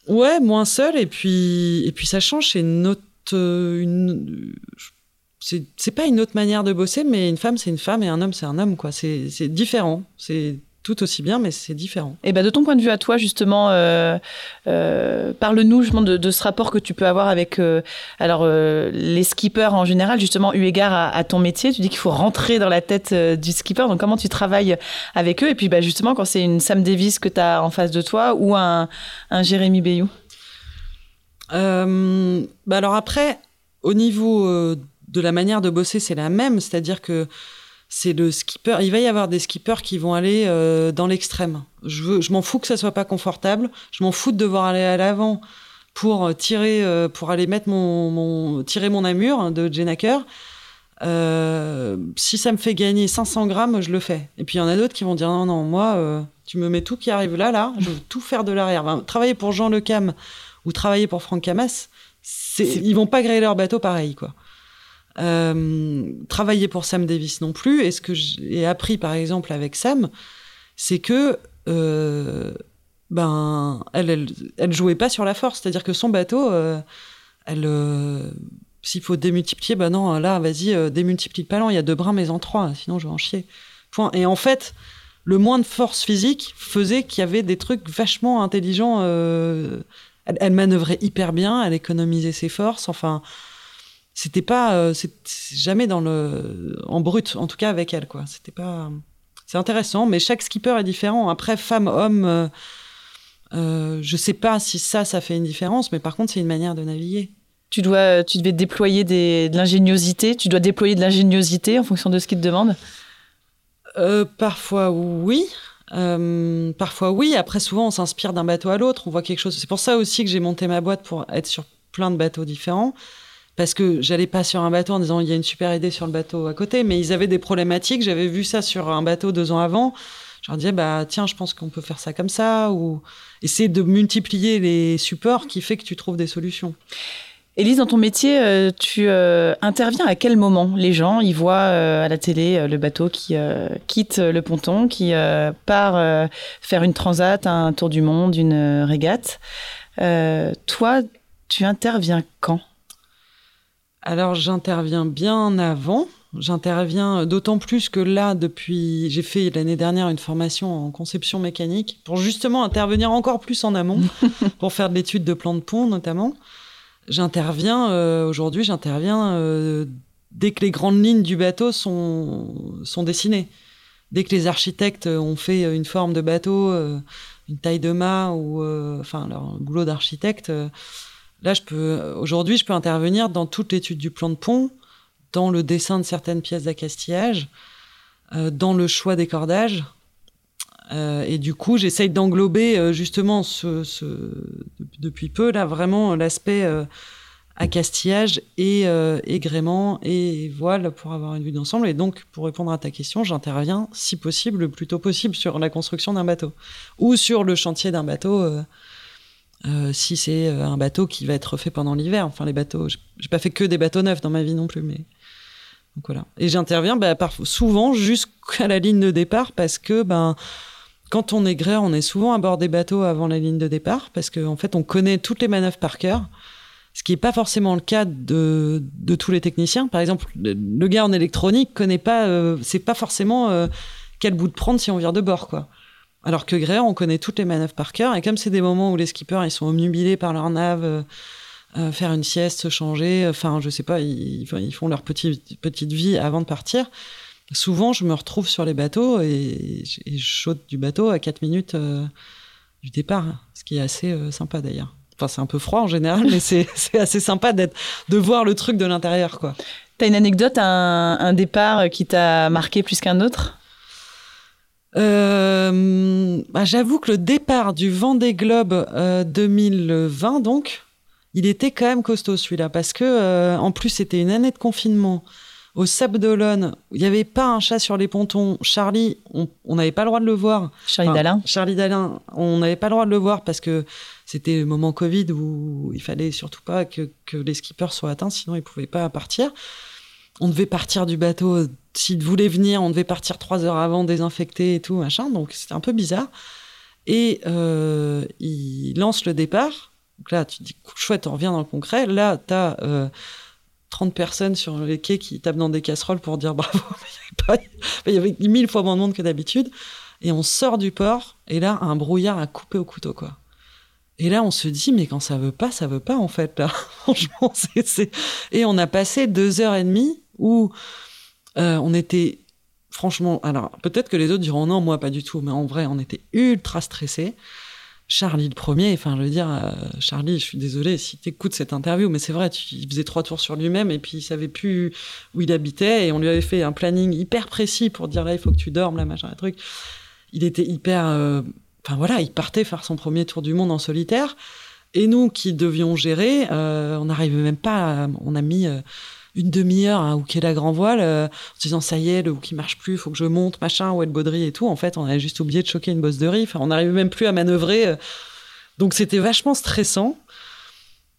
B: ouais, moins seule. Et puis et puis ça change, c'est une autre une c'est pas une autre manière de bosser mais une femme c'est une femme et un homme c'est un homme quoi c'est différent c'est tout aussi bien, mais c'est différent.
A: Et ben de ton point de vue à toi, justement, euh, euh, parle-nous justement de, ce rapport que tu peux avoir avec euh, alors les skippers en général, justement, eu égard à, ton métier. Tu dis qu'il faut rentrer dans la tête du skipper. Donc, comment tu travailles avec eux? Et puis, bah, justement, quand c'est une Sam Davis que tu as en face de toi ou un, un Jérémy Bayou?
B: Bah Alors après, au niveau de la manière de bosser, c'est la même. C'est-à-dire que c'est le skipper. Il va y avoir des skippers qui vont aller euh, dans l'extrême. Je veux, je m'en fous que ça soit pas confortable. Je m'en fous de devoir aller à l'avant pour euh, tirer, euh, pour aller mettre mon, tirer mon amur de Jenaker. si ça me fait gagner 500 grammes, je le fais. Et puis il y en a d'autres qui vont dire non, non, moi, tu me mets tout qui arrive là, là, je veux tout faire de l'arrière. travailler pour Jean Le Cam ou travailler pour Franck Camas, ils vont pas gréer leur bateau pareil, quoi. Euh, travailler pour Sam Davis non plus. Et ce que j'ai appris, par exemple, avec Sam, c'est que euh, ben, elle, jouait pas sur la force. C'est-à-dire que son bateau, euh, elle, s'il faut démultiplier, ben non, là, vas-y, démultiplie pas Il y a deux brins, mais en trois. Sinon, je vais en chier. Point. Et en fait, le moins de force physique faisait qu'il y avait des trucs vachement intelligents. elle, elle manœuvrait hyper bien, elle économisait ses forces. Enfin, c'était pas euh, c'est jamais dans le en brut en tout cas avec elle quoi. C'était pas c'est intéressant mais chaque skipper est différent. Après femme homme euh, euh, je sais pas si ça ça fait une différence mais par contre c'est une manière de naviguer.
A: Tu dois tu devais déployer des, de l'ingéniosité. Tu dois déployer de l'ingéniosité en fonction de ce qu'il te demande
B: euh, parfois oui. Parfois oui. Après souvent on s'inspire d'un bateau à l'autre. On voit quelque chose. C'est pour ça aussi que j'ai monté ma boîte pour être sur plein de bateaux différents parce que j'allais pas sur un bateau en disant il y a une super idée sur le bateau à côté, mais ils avaient des problématiques. J'avais vu ça sur un bateau deux ans avant. Je leur disais bah tiens, je pense qu'on peut faire ça comme ça ou essayer de multiplier les supports qui fait que tu trouves des solutions.
A: Élise, dans ton métier, euh, tu euh, interviens à quel moment? Les gens, ils voient euh, à la télé le bateau qui quitte le ponton, qui part faire une transat, un tour du monde, une régate. toi, tu interviens quand?
B: Alors j'interviens bien avant. J'interviens d'autant plus que là, depuis, j'ai fait l'année dernière une formation en conception mécanique pour justement intervenir encore plus en amont, pour faire de l'étude de plans de pont notamment. J'interviens euh, aujourd'hui, j'interviens euh, dès que les grandes lignes du bateau sont, sont dessinées. Dès que les architectes ont fait une forme de bateau, euh, une taille de mât ou enfin leur boulot d'architecte Là, aujourd'hui, je peux intervenir dans toute l'étude du plan de pont, dans le dessin de certaines pièces d'accastillage, euh, dans le choix des cordages. Euh, et du coup, j'essaye d'englober euh, justement depuis peu là vraiment l'aspect accastillage et, et gréement et voile pour avoir une vue d'ensemble. Et donc, pour répondre à ta question, j'interviens si possible, le plus tôt possible sur la construction d'un bateau ou sur le chantier d'un bateau euh, si c'est euh, un bateau qui va être fait pendant l'hiver. Enfin, les bateaux, j'ai pas fait que des bateaux neufs dans ma vie non plus, mais donc voilà. Et j'interviens bah, souvent jusqu'à la ligne de départ parce que ben quand on est gréeur, on est souvent à bord des bateaux avant la ligne de départ parce qu'en en fait, on connaît toutes les manœuvres par cœur. Ce qui n'est pas forcément le cas de, de, tous les techniciens. Par exemple, le, gars en électronique connaît pas, euh, c'est pas forcément quel bout de prendre si on vire de bord, quoi. Alors que Gréer, on connaît toutes les manœuvres par cœur. Et comme c'est des moments où les skippers, ils sont omnubilés par leur nave, euh, euh, faire une sieste, se changer, enfin, je sais pas, ils, font leur petite, vie avant de partir. Souvent, je me retrouve sur les bateaux et, je saute du bateau à 4 minutes euh, du départ, ce qui est assez sympa d'ailleurs. Enfin, c'est un peu froid en général, mais c'est assez sympa d'être, de voir le truc de l'intérieur, quoi.
A: T'as une anecdote, un départ qui t'a marqué plus qu'un autre?
B: Euh, bah, J'avoue que le départ du Vendée Globe 2020, donc, il était quand même costaud celui-là, parce que euh, en plus c'était une année de confinement au Sable d'Olonne. Il n'y avait pas un chat sur les pontons. Charlie, on n'avait pas le droit de le voir.
A: Charlie Dalin.
B: Charlie Dalin, on n'avait pas le droit de le voir parce que c'était le moment Covid où il fallait surtout pas que, que les skippers soient atteints, sinon ils pouvaient pas partir on devait partir du bateau. S'il voulait venir, on devait partir trois heures avant, désinfecter et tout, machin. Donc c'était un peu bizarre. Et euh, il lance le départ. Donc là, tu te dis, chouette, on revient dans le concret. Là, tu as euh, 30 personnes sur les quais qui tapent dans des casseroles pour dire bravo. il y avait mille fois moins de monde que d'habitude. Et on sort du port, et là, un brouillard a coupé au couteau, quoi. Et là, on se dit, mais quand ça veut pas, ça veut pas, en fait, là. Franchement. Et on a passé deux heures et demie où euh, on était, franchement, alors peut-être que les autres diront non, moi pas du tout, mais en vrai, on était ultra stressés. Charlie le premier, enfin, je veux dire, euh, Charlie, je suis désolée si tu écoutes cette interview, mais c'est vrai, il faisait trois tours sur lui-même et puis il savait plus où il habitait et on lui avait fait un planning hyper précis pour dire là, il faut que tu dormes, là, machin, un truc. Il était hyper. Euh, enfin voilà, il partait faire son premier tour du monde en solitaire. Et nous qui devions gérer, on n'arrivait même pas. on a mis une demi-heure à hooker la grand voile, euh, en se disant ça y est, le hook marche plus, faut que je monte, machin, où est le baudry et tout. En fait, on avait juste oublié de choquer une bosse de riz. on n'arrivait même plus à manœuvrer. Euh. Donc c'était vachement stressant.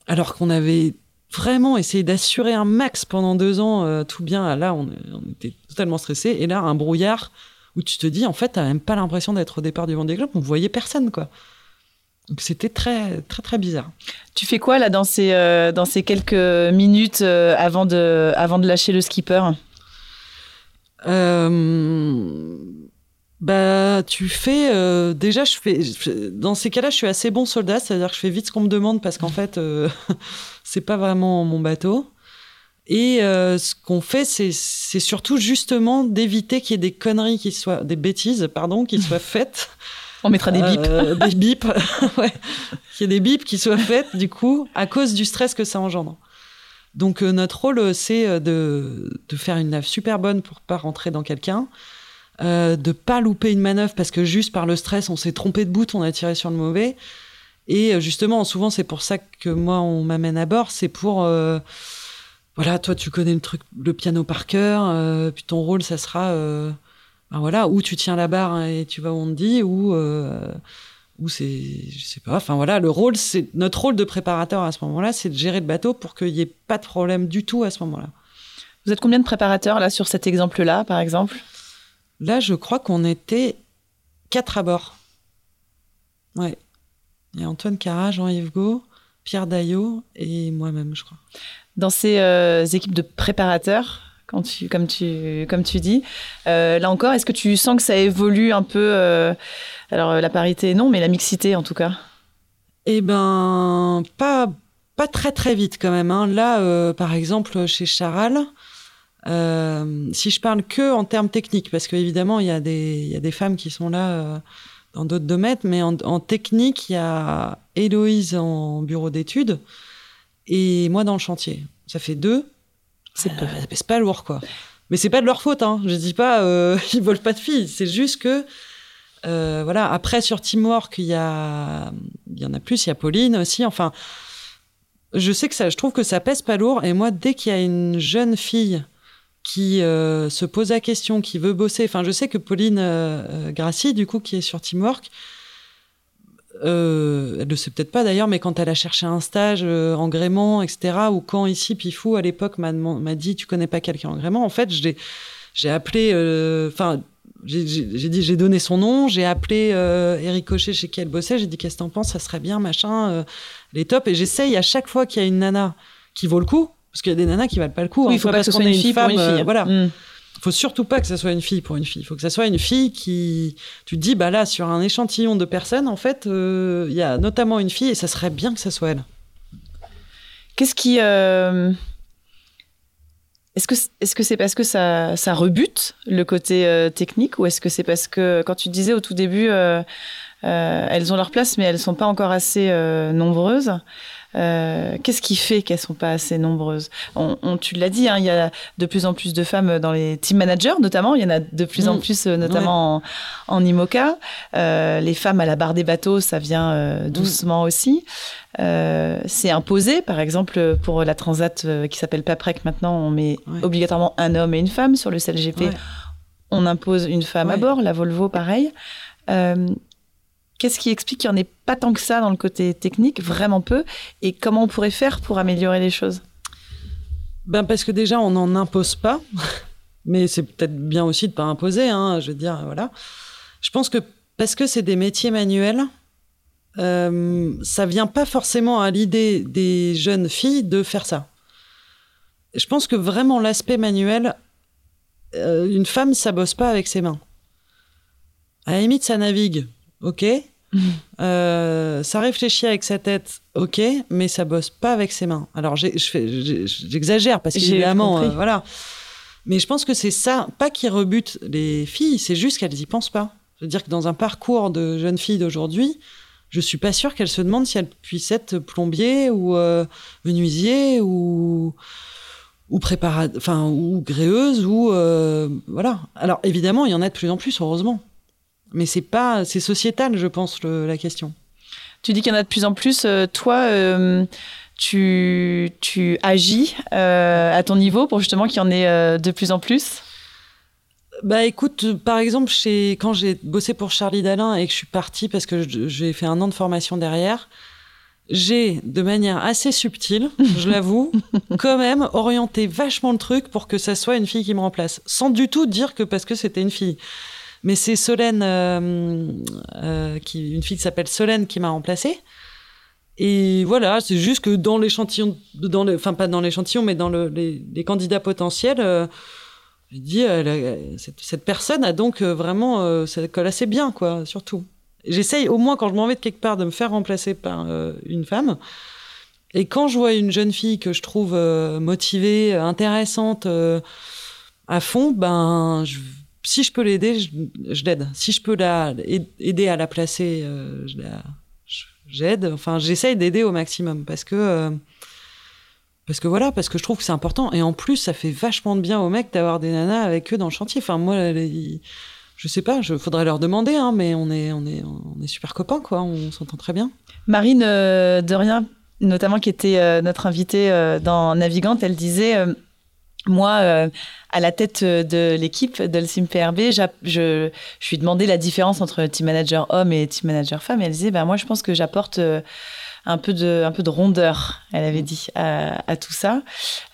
B: Alors qu'on avait vraiment essayé d'assurer un max pendant deux ans, euh, tout bien. Là, on, était totalement stressé. Et là, un brouillard où tu te dis, en fait, t'as même pas l'impression d'être au départ du Vendée Globe. On voyait personne, quoi. Donc c'était très très très bizarre.
A: Tu fais quoi là dans ces euh, dans ces quelques minutes euh, avant de avant de lâcher le skipper?
B: Euh, Bah tu fais déjà je fais dans ces cas-là je suis assez bon soldat, c'est-à-dire que je fais vite ce qu'on me demande parce qu'en fait c'est pas vraiment mon bateau. Et ce qu'on fait, c'est, c'est surtout justement d'éviter qu'il y ait des conneries qui soient, des bêtises, pardon, qui soient faites
A: on mettra des bips.
B: Euh, des bips, ouais. Qu'il y ait des bips qui soient faites, du coup, à cause du stress que ça engendre. Donc, euh, notre rôle, euh, c'est de, de, faire une nave super bonne pour pas rentrer dans quelqu'un, euh, de pas louper une manœuvre parce que juste par le stress, on s'est trompé de bout, on a tiré sur le mauvais. Et justement, souvent, c'est pour ça que moi, on m'amène à bord, c'est pour voilà, toi, tu connais le truc, le piano par cœur, puis ton rôle, ça sera voilà, ou tu tiens la barre et tu vas où on te dit, ou euh, ou c'est, je sais pas. Enfin voilà, le rôle, c'est notre rôle de préparateur à ce moment-là, c'est de gérer le bateau pour qu'il n'y ait pas de problème du tout à ce moment-là.
A: Vous êtes combien de préparateurs là sur cet exemple-là, par exemple?
B: Là, je crois qu'on était quatre à bord. Ouais. Il y a Antoine Cara, Jean-Yves Go, Pierre Daillot et moi-même, je crois.
A: Dans ces euh, équipes de préparateurs, tu, comme, tu, comme tu dis. Euh, là encore, est-ce que tu sens que ça évolue un peu euh, Alors, euh, la parité, non, mais la mixité, en tout cas
B: Eh ben, pas, pas très, très vite quand même. Hein. Là, par exemple, chez Charal, si je parle que en termes techniques, parce qu'évidemment, il y, a des, y a des femmes qui sont là dans d'autres domaines, mais en, en technique, il y a Héloïse en bureau d'études et moi dans le chantier. Ça fait deux. C'est pas, pas lourd, quoi. Mais c'est pas de leur faute, hein. Je dis pas, euh, ils volent pas de filles. C'est juste que, euh, voilà. Après, sur Teamwork, il y a, il y en a plus. Il y a Pauline aussi. Enfin, je sais que ça, je trouve que ça pèse pas lourd. Et moi, dès qu'il y a une jeune fille qui euh, se pose la question, qui veut bosser. Enfin, je sais que Pauline euh, Grassi, du coup, qui est sur Teamwork, euh, elle le sait peut-être pas d'ailleurs, mais quand elle a cherché un stage euh, en gréement, etc., ou quand ici Pifou à l'époque m'a dit tu connais pas quelqu'un en gréement, en fait j'ai appelé, euh, enfin j'ai dit j'ai donné son nom, j'ai appelé Eric Cochet chez qui elle bossait, j'ai dit qu'est-ce que t'en penses, ça serait bien machin, euh, elle est top, et j'essaye à chaque fois qu'il y a une nana qui vaut le coup, parce qu'il y a des nanas qui valent pas le coup,
A: oui, hein, il faut pas que ce soit une, fille pour une fille,
B: voilà. Mm faut surtout pas que ça soit une fille pour une fille. Il faut que ça soit une fille qui, tu te dis, bah là, sur un échantillon de personnes, en fait, euh, il y a notamment une fille et ça serait bien que ça soit elle.
A: Qu'est-ce qui, euh, est-ce que c'est parce que ça, ça rebute le côté euh, technique ou est-ce que c'est parce que quand tu disais au tout début, elles ont leur place mais elles sont pas encore assez nombreuses. Euh, qu'est-ce qui fait qu'elles sont pas assez nombreuses? On, Tu l'as dit, hein, il y a de plus en plus de femmes dans les team managers, notamment. Il y en a de plus en mm. plus, euh, notamment en, IMOCA. Euh, les femmes à la barre des bateaux, ça vient mm. doucement aussi. c'est imposé, par exemple, pour la transat qui s'appelle PAPREC, maintenant, on met obligatoirement un homme et une femme sur le CLGP. On impose une femme à bord, la Volvo, pareil. Qu'est-ce qui explique qu'il n'y en ait pas tant que ça dans le côté technique, vraiment peu, et comment on pourrait faire pour améliorer les choses?
B: Ben Parce que déjà, on n'en impose pas, mais c'est peut-être bien aussi de ne pas imposer, hein, je veux dire, voilà. Je pense que parce que c'est des métiers manuels, euh, ça vient pas forcément à l'idée des jeunes filles de faire ça. Je pense que vraiment l'aspect manuel, euh, une femme, ça bosse pas avec ses mains. À la ça navigue, ok. Euh, ça réfléchit avec sa tête, ok, mais ça bosse pas avec ses mains. Alors j'exagère parce qu'évidemment, euh, voilà. Mais je pense que c'est ça, pas qui rebute les filles, c'est juste qu'elles y pensent pas. Je veux dire que dans un parcours de jeunes filles d'aujourd'hui, je suis pas sûre qu'elles se demandent si elles puissent être plombier ou euh, menuisier ou ou enfin ou gréeuse ou euh, voilà. Alors évidemment, il y en a de plus en plus, heureusement. Mais c'est pas, c'est sociétal, je pense, la question.
A: Tu dis qu'il y en a de plus en plus. Euh, toi, tu, tu agis à ton niveau pour justement qu'il y en ait de plus en plus?
B: Bah écoute, par exemple, chez, quand j'ai bossé pour Charlie Dalin et que je suis partie parce que j'ai fait un an de formation derrière, j'ai, de manière assez subtile, je l'avoue, quand même orienté vachement le truc pour que ça soit une fille qui me remplace. Sans du tout dire que parce que c'était une fille. Mais c'est Solène, euh, euh, qui, une fille qui s'appelle Solène qui m'a remplacée. Et voilà, c'est juste que dans l'échantillon, dans enfin pas dans l'échantillon, mais dans le, les, candidats potentiels, euh, je dis, cette, personne a donc euh, vraiment, euh, ça colle assez bien, quoi, surtout. J'essaye au moins quand je m'en vais de quelque part de me faire remplacer par euh, une femme. Et quand je vois une jeune fille que je trouve motivée, intéressante, à fond, ben, si je peux l'aider, je, l'aide. Si je peux la aider à la placer, j'aide. Enfin, j'essaye d'aider au maximum parce que parce que voilà, parce que je trouve que c'est important. Et en plus, ça fait vachement de bien aux mecs d'avoir des nanas avec eux dans le chantier. Enfin, moi, je sais pas, je faudrait leur demander, hein, mais on est, on est, on est super copains, quoi. On s'entend très bien.
A: Marine euh, de rien, notamment qui était euh, notre invitée euh, dans Navigante, elle disait. Moi, à la tête de l'équipe de l'SIM PRB, je, je, lui demandais la différence entre team manager homme et team manager femme. Et elle disait, bah, moi, je pense que j'apporte un peu de, un peu de rondeur, elle avait dit, à, tout ça.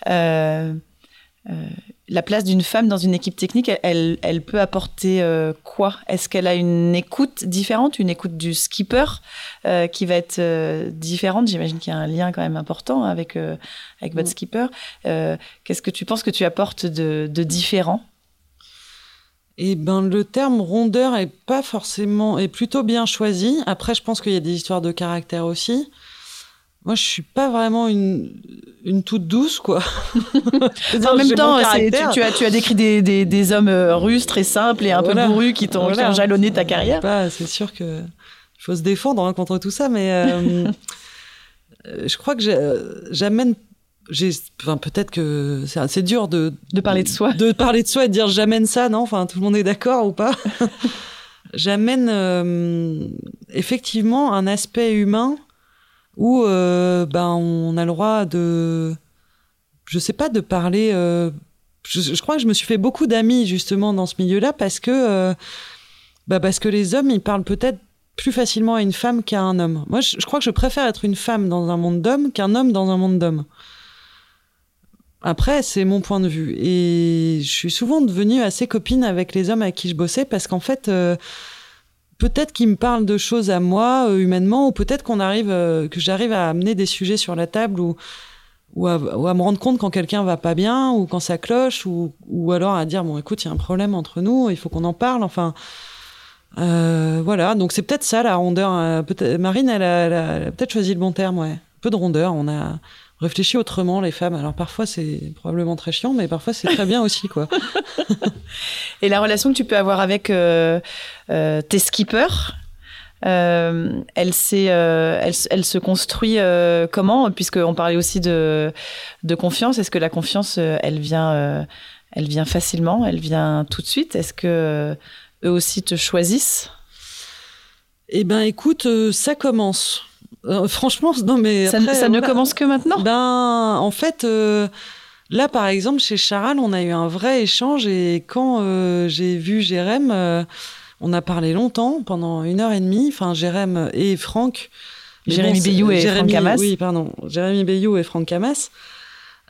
A: Euh, euh, la place d'une femme dans une équipe technique, elle, elle peut apporter euh, quoi? Est-ce qu'elle a une écoute différente, une écoute du skipper qui va être différente? J'imagine qu'il y a un lien quand même important avec, avec votre mm. skipper. Qu'est-ce que tu penses que tu apportes de, de différent?
B: Eh ben, le terme rondeur est pas forcément, est plutôt bien choisi. Après, je pense qu'il y a des histoires de caractère aussi. Moi, je suis pas vraiment une, une toute douce, quoi.
A: en même temps, tu, as, tu as décrit des, des, des, hommes euh, russes très simples et un peu bourrus qui t'ont jalonné ta carrière.
B: C'est sûr que faut se défendre hein, contre tout ça, mais euh, je crois que j'amène enfin, peut-être que c'est dur de,
A: de parler de soi.
B: De parler de soi et de dire j'amène ça, non? Enfin, tout le monde est d'accord ou pas? J'amène euh, effectivement un aspect humain où euh, ben, on a le droit de, je sais pas, de parler. Euh, je, crois que je me suis fait beaucoup d'amis justement dans ce milieu-là parce que, bah, parce que les hommes, ils parlent peut-être plus facilement à une femme qu'à un homme. Moi, je, je, crois que je préfère être une femme dans un monde d'hommes qu'un homme dans un monde d'hommes. Après, c'est mon point de vue. Et je suis souvent devenue assez copine avec les hommes avec qui je bossais parce qu'en fait, euh, peut-être qu'ils me parlent de choses à moi, euh, humainement, ou peut-être qu'on arrive, euh, que j'arrive à amener des sujets sur la table ou, à, me rendre compte quand quelqu'un va pas bien ou quand ça cloche ou, alors à dire, bon, écoute, il y a un problème entre nous, il faut qu'on en parle. Enfin, voilà. Donc c'est peut-être ça la rondeur. Marine, elle a, peut-être choisi le bon terme, ouais. Peu de rondeur. On a réfléchit autrement les femmes. Alors parfois c'est probablement très chiant, mais parfois c'est très bien aussi quoi.
A: Et la relation que tu peux avoir avec euh, euh, tes skippers, euh, elle, elle, elle, se construit comment? Puisqu'on parlait aussi de, de confiance. Est-ce que la confiance, elle vient, elle vient facilement? Elle vient tout de suite? Est-ce que eux aussi te choisissent?
B: Eh ben, écoute, ça commence. Euh, franchement, non mais
A: ça, ne commence que maintenant?
B: Ben, en fait, euh, là par exemple chez Charal, on a eu un vrai échange et quand euh, j'ai vu Jérém, on a parlé longtemps pendant une heure et demie. Enfin, Jérém et Franck.
A: Jérémy Bayou et Franck Camas.
B: Oui, pardon. Jérémy Bayou et Franck Camas.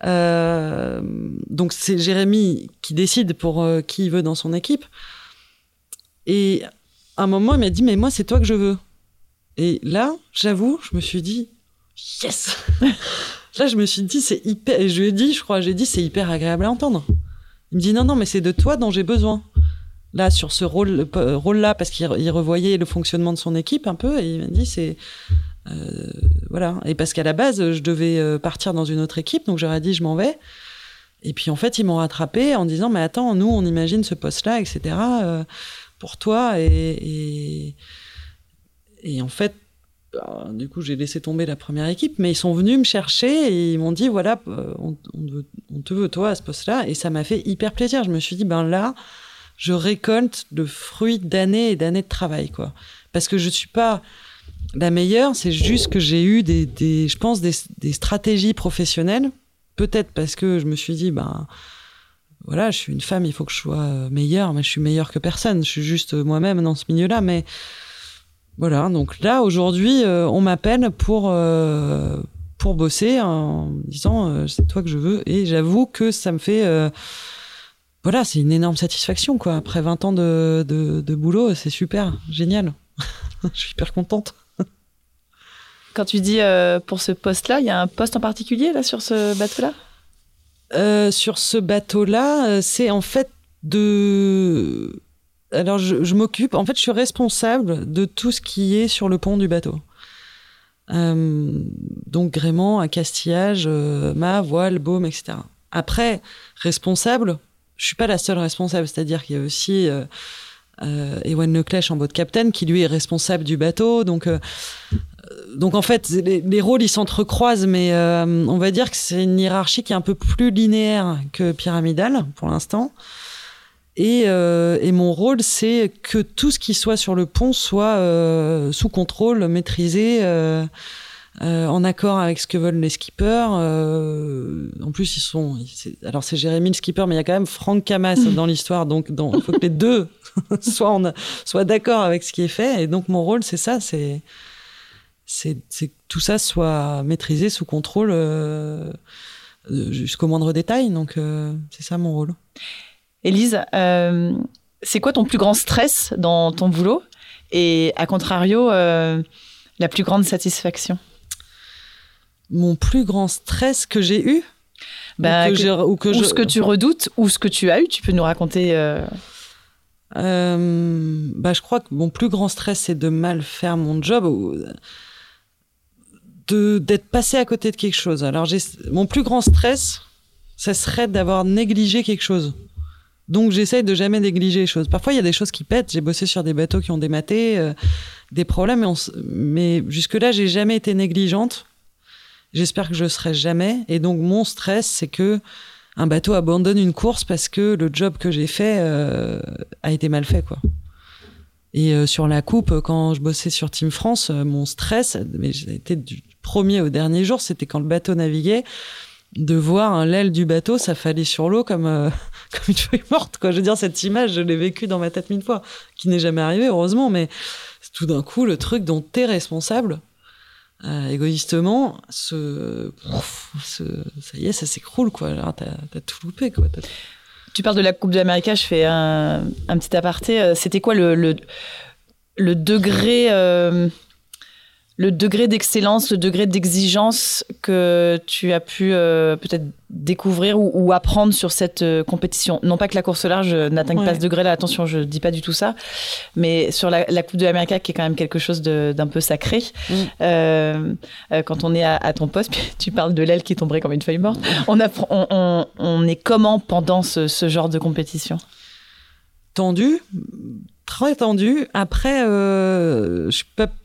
B: donc c'est Jérémy qui décide pour qui il veut dans son équipe. Et à un moment, il m'a dit, mais moi, c'est toi que je veux. Et là, j'avoue, je me suis dit, yes Là, je me suis dit, c'est hyper. Je lui ai dit, je crois, j'ai dit, c'est hyper agréable à entendre. Il me dit, non, non, mais c'est de toi dont j'ai besoin. là sur ce rôle rôle là parce qu'il revoyait le fonctionnement de son équipe un peu et il m'a dit c'est voilà et parce qu'à la base je devais partir dans une autre équipe donc j'aurais dit je m'en vais et puis en fait ils m'ont rattrapé en disant mais attends nous on imagine ce poste là etc pour toi et, et en fait bah, du coup, j'ai laissé tomber la première équipe, mais ils sont venus me chercher et ils m'ont dit voilà, euh, on, te veut toi à ce poste-là, et ça m'a fait hyper plaisir. Je me suis dit ben là, je récolte le fruit d'années et d'années de travail, quoi. Parce que je suis pas la meilleure, c'est juste que j'ai eu des, des, je pense, des, des stratégies professionnelles. Peut-être parce que je me suis dit ben voilà, je suis une femme, il faut que je sois meilleure, mais je suis meilleure que personne. Je suis juste moi-même dans ce milieu-là, mais voilà, donc là aujourd'hui, euh, on m'appelle pour euh, pour bosser en disant euh, c'est toi que je veux et j'avoue que ça me fait voilà, c'est une énorme satisfaction quoi. Après 20 ans de, de, boulot, c'est super, génial. je suis hyper contente.
A: Quand tu dis pour ce poste-là, il y a un poste en particulier là sur ce bateau-là?
B: Sur ce bateau-là, c'est en fait de alors je, m'occupe, en fait, je suis responsable de tout ce qui est sur le pont du bateau. Euh, donc gréement, accastillage, euh, mât, voile, baume, etc. Après, responsable, je suis pas la seule responsable, c'est-à-dire qu'il y a aussi euh, euh, Ewan Leclèche en boat captain qui lui est responsable du bateau. Donc, euh, donc en fait, les, les rôles ils s'entrecroisent, mais on va dire que c'est une hiérarchie qui est un peu plus linéaire que pyramidale pour l'instant. Et, euh, et, mon rôle, c'est que tout ce qui soit sur le pont soit euh, sous contrôle, maîtrisé, euh, en accord avec ce que veulent les skippers. En plus, ils sont. Alors, c'est Jérémy le skipper, mais il y a quand même Franck Camas dans l'histoire. Donc, il faut que les deux soient, soient d'accord avec ce qui est fait. Et donc, mon rôle, c'est ça c'est c'est que tout ça soit maîtrisé sous contrôle jusqu'au moindre détail. Donc, c'est ça mon rôle.
A: Élise, euh, c'est quoi ton plus grand stress dans ton boulot et à contrario, euh, la plus grande satisfaction?
B: Mon plus grand stress que j'ai eu?
A: Bah, ou, que, ce que tu redoutes ou ce que tu as eu, tu peux nous raconter euh
B: bah, je crois que mon plus grand stress, c'est de mal faire mon job ou d'être passé à côté de quelque chose. Alors, mon plus grand stress, ça serait d'avoir négligé quelque chose. Donc j'essaye de jamais négliger les choses. Parfois il y a des choses qui pètent. J'ai bossé sur des bateaux qui ont dématé, euh, des problèmes, mais, jusque-là j'ai jamais été négligente. J'espère que je serai jamais. Et donc mon stress c'est que un bateau abandonne une course parce que le job que j'ai fait euh, a été mal fait quoi. Et euh, sur la coupe, quand je bossais sur Team France, mon stress, mais été du premier au dernier jour, c'était quand le bateau naviguait de voir l'aile du bateau s'affaler sur l'eau comme, euh, comme une feuille morte. Quoi. Je veux dire, cette image, je l'ai vécue dans ma tête mille fois, qui n'est jamais arrivée, heureusement, mais tout d'un coup, le truc dont tu es responsable, euh, égoïstement, ce, ça y est, ça s'écroule, quoi. T'as as tout loupé, quoi.
A: Tu parles de la Coupe de l'Amérique, je fais un, un, petit aparté. Euh, c'était quoi le, le, le degré le degré d'excellence, le degré d'exigence que tu as pu euh, peut-être découvrir ou, apprendre sur cette euh, compétition. Non pas que la course large n'atteigne pas ce degré-là, attention, je ne dis pas du tout ça, mais sur la, Coupe de l'Amérique qui est quand même quelque chose d'un peu sacré. Mm. Euh, quand on est à, ton poste, tu parles de l'aile qui tomberait comme une feuille morte. On, on, est comment pendant ce, ce genre de compétition?
B: Tendu, très tendu. Après, euh,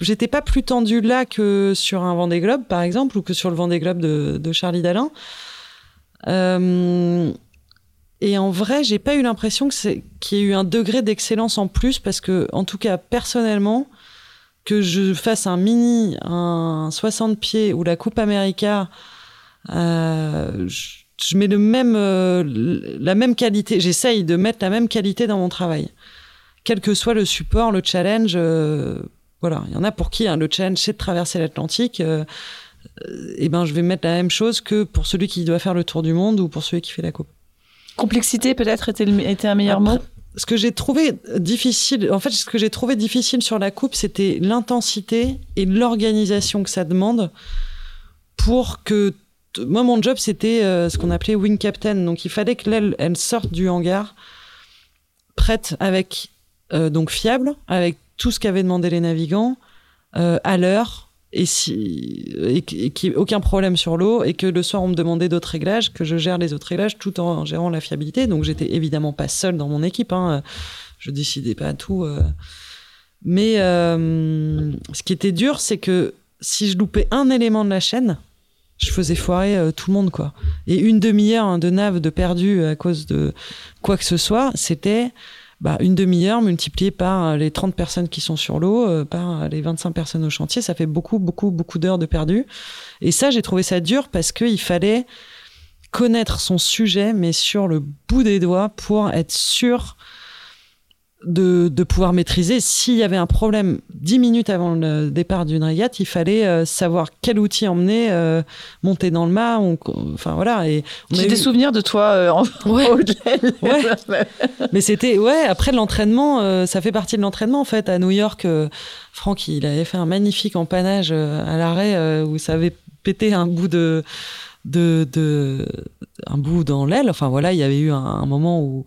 B: j'étais pas, plus tendu là que sur un Vendée Globe, par exemple, ou que sur le Vendée Globe de, Charlie Dalin. Euh, et en vrai, j'ai pas eu l'impression qu'il y ait eu un degré d'excellence en plus, parce que, en tout cas, personnellement, que je fasse un mini, un 60 pieds ou la Coupe América, euh, je, mets le même, la même qualité. J'essaye de mettre la même qualité dans mon travail quel que soit le support, le challenge. Euh, voilà, il y en a pour qui hein, le challenge c'est de traverser l'Atlantique. euh, eh ben, je vais mettre la même chose que pour celui qui doit faire le tour du monde ou pour celui qui fait la coupe.
A: Complexité peut-être était, était un meilleur mot?
B: Ce que j'ai trouvé difficile, en fait, ce que j'ai trouvé difficile sur la coupe, c'était l'intensité et l'organisation que ça demande pour que moi mon job c'était euh, ce qu'on appelait wing captain donc il fallait que l'aile elle sorte du hangar prête avec donc fiable, avec tout ce qu'avaient demandé les navigants à l'heure et si qu'il n'y ait aucun problème sur l'eau et que le soir on me demandait d'autres réglages, que je gère les autres réglages tout en gérant la fiabilité. Donc j'étais évidemment pas seule dans mon équipe. Hein. Je décidais pas tout. Mais ce qui était dur, c'est que si je loupais un élément de la chaîne, je faisais foirer euh, tout le monde, quoi. Et une demi-heure hein, de nave de perdu à cause de quoi que ce soit, c'était bah, une demi-heure multipliée par euh, les 30 personnes qui sont sur l'eau, euh, par les 25 personnes au chantier, ça fait beaucoup, beaucoup, beaucoup d'heures de perdu. Et ça, j'ai trouvé ça dur parce qu'il fallait connaître son sujet, mais sur le bout des doigts pour être sûr de, de, pouvoir maîtriser. S'il y avait un problème dix minutes avant le départ d'une régate, il fallait euh, savoir quel outil emmener, euh, monter dans le mât. enfin voilà. Et
A: j'ai des souvenirs de toi euh, en
B: ouais. ouais. Mais c'était ouais. Après l'entraînement, ça fait partie de l'entraînement en fait. À New York, Franck, il avait fait un magnifique empannage à l'arrêt où ça avait pété un bout de de, de un bout dans l'aile. Enfin voilà, il y avait eu un, moment où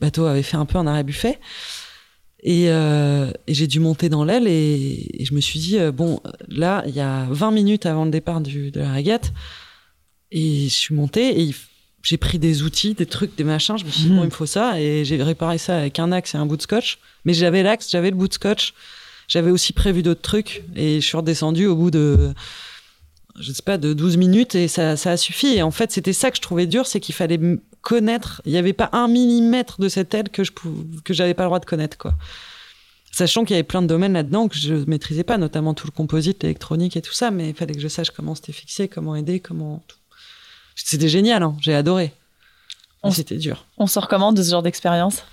B: le bateau avait fait un peu un arrêt buffet. Et, euh, et j'ai dû monter dans l'aile et, je me suis dit, euh, bon, là, il y a 20 minutes avant le départ du, de la régate. Et je suis monté et j'ai pris des outils, des trucs, des machins. Je me suis dit, bon, il me faut ça. Et j'ai réparé ça avec un axe et un bout de scotch. Mais j'avais l'axe, j'avais le bout de scotch. J'avais aussi prévu d'autres trucs. Et je suis redescendu au bout de je sais pas, de 12 minutes et ça, ça a suffi. Et en fait, c'était ça que je trouvais dur, c'est qu'il fallait connaître. Il n'y avait pas un millimètre de cette aide que je que j'avais pas le droit de connaître, quoi. Sachant qu'il y avait plein de domaines là-dedans que je maîtrisais pas, notamment tout le composite, l'électronique et tout ça, mais il fallait que je sache comment c'était fixé, comment aider, comment. C'était génial, hein, j'ai adoré. C'était dur.
A: On sort comment de ce genre d'expérience?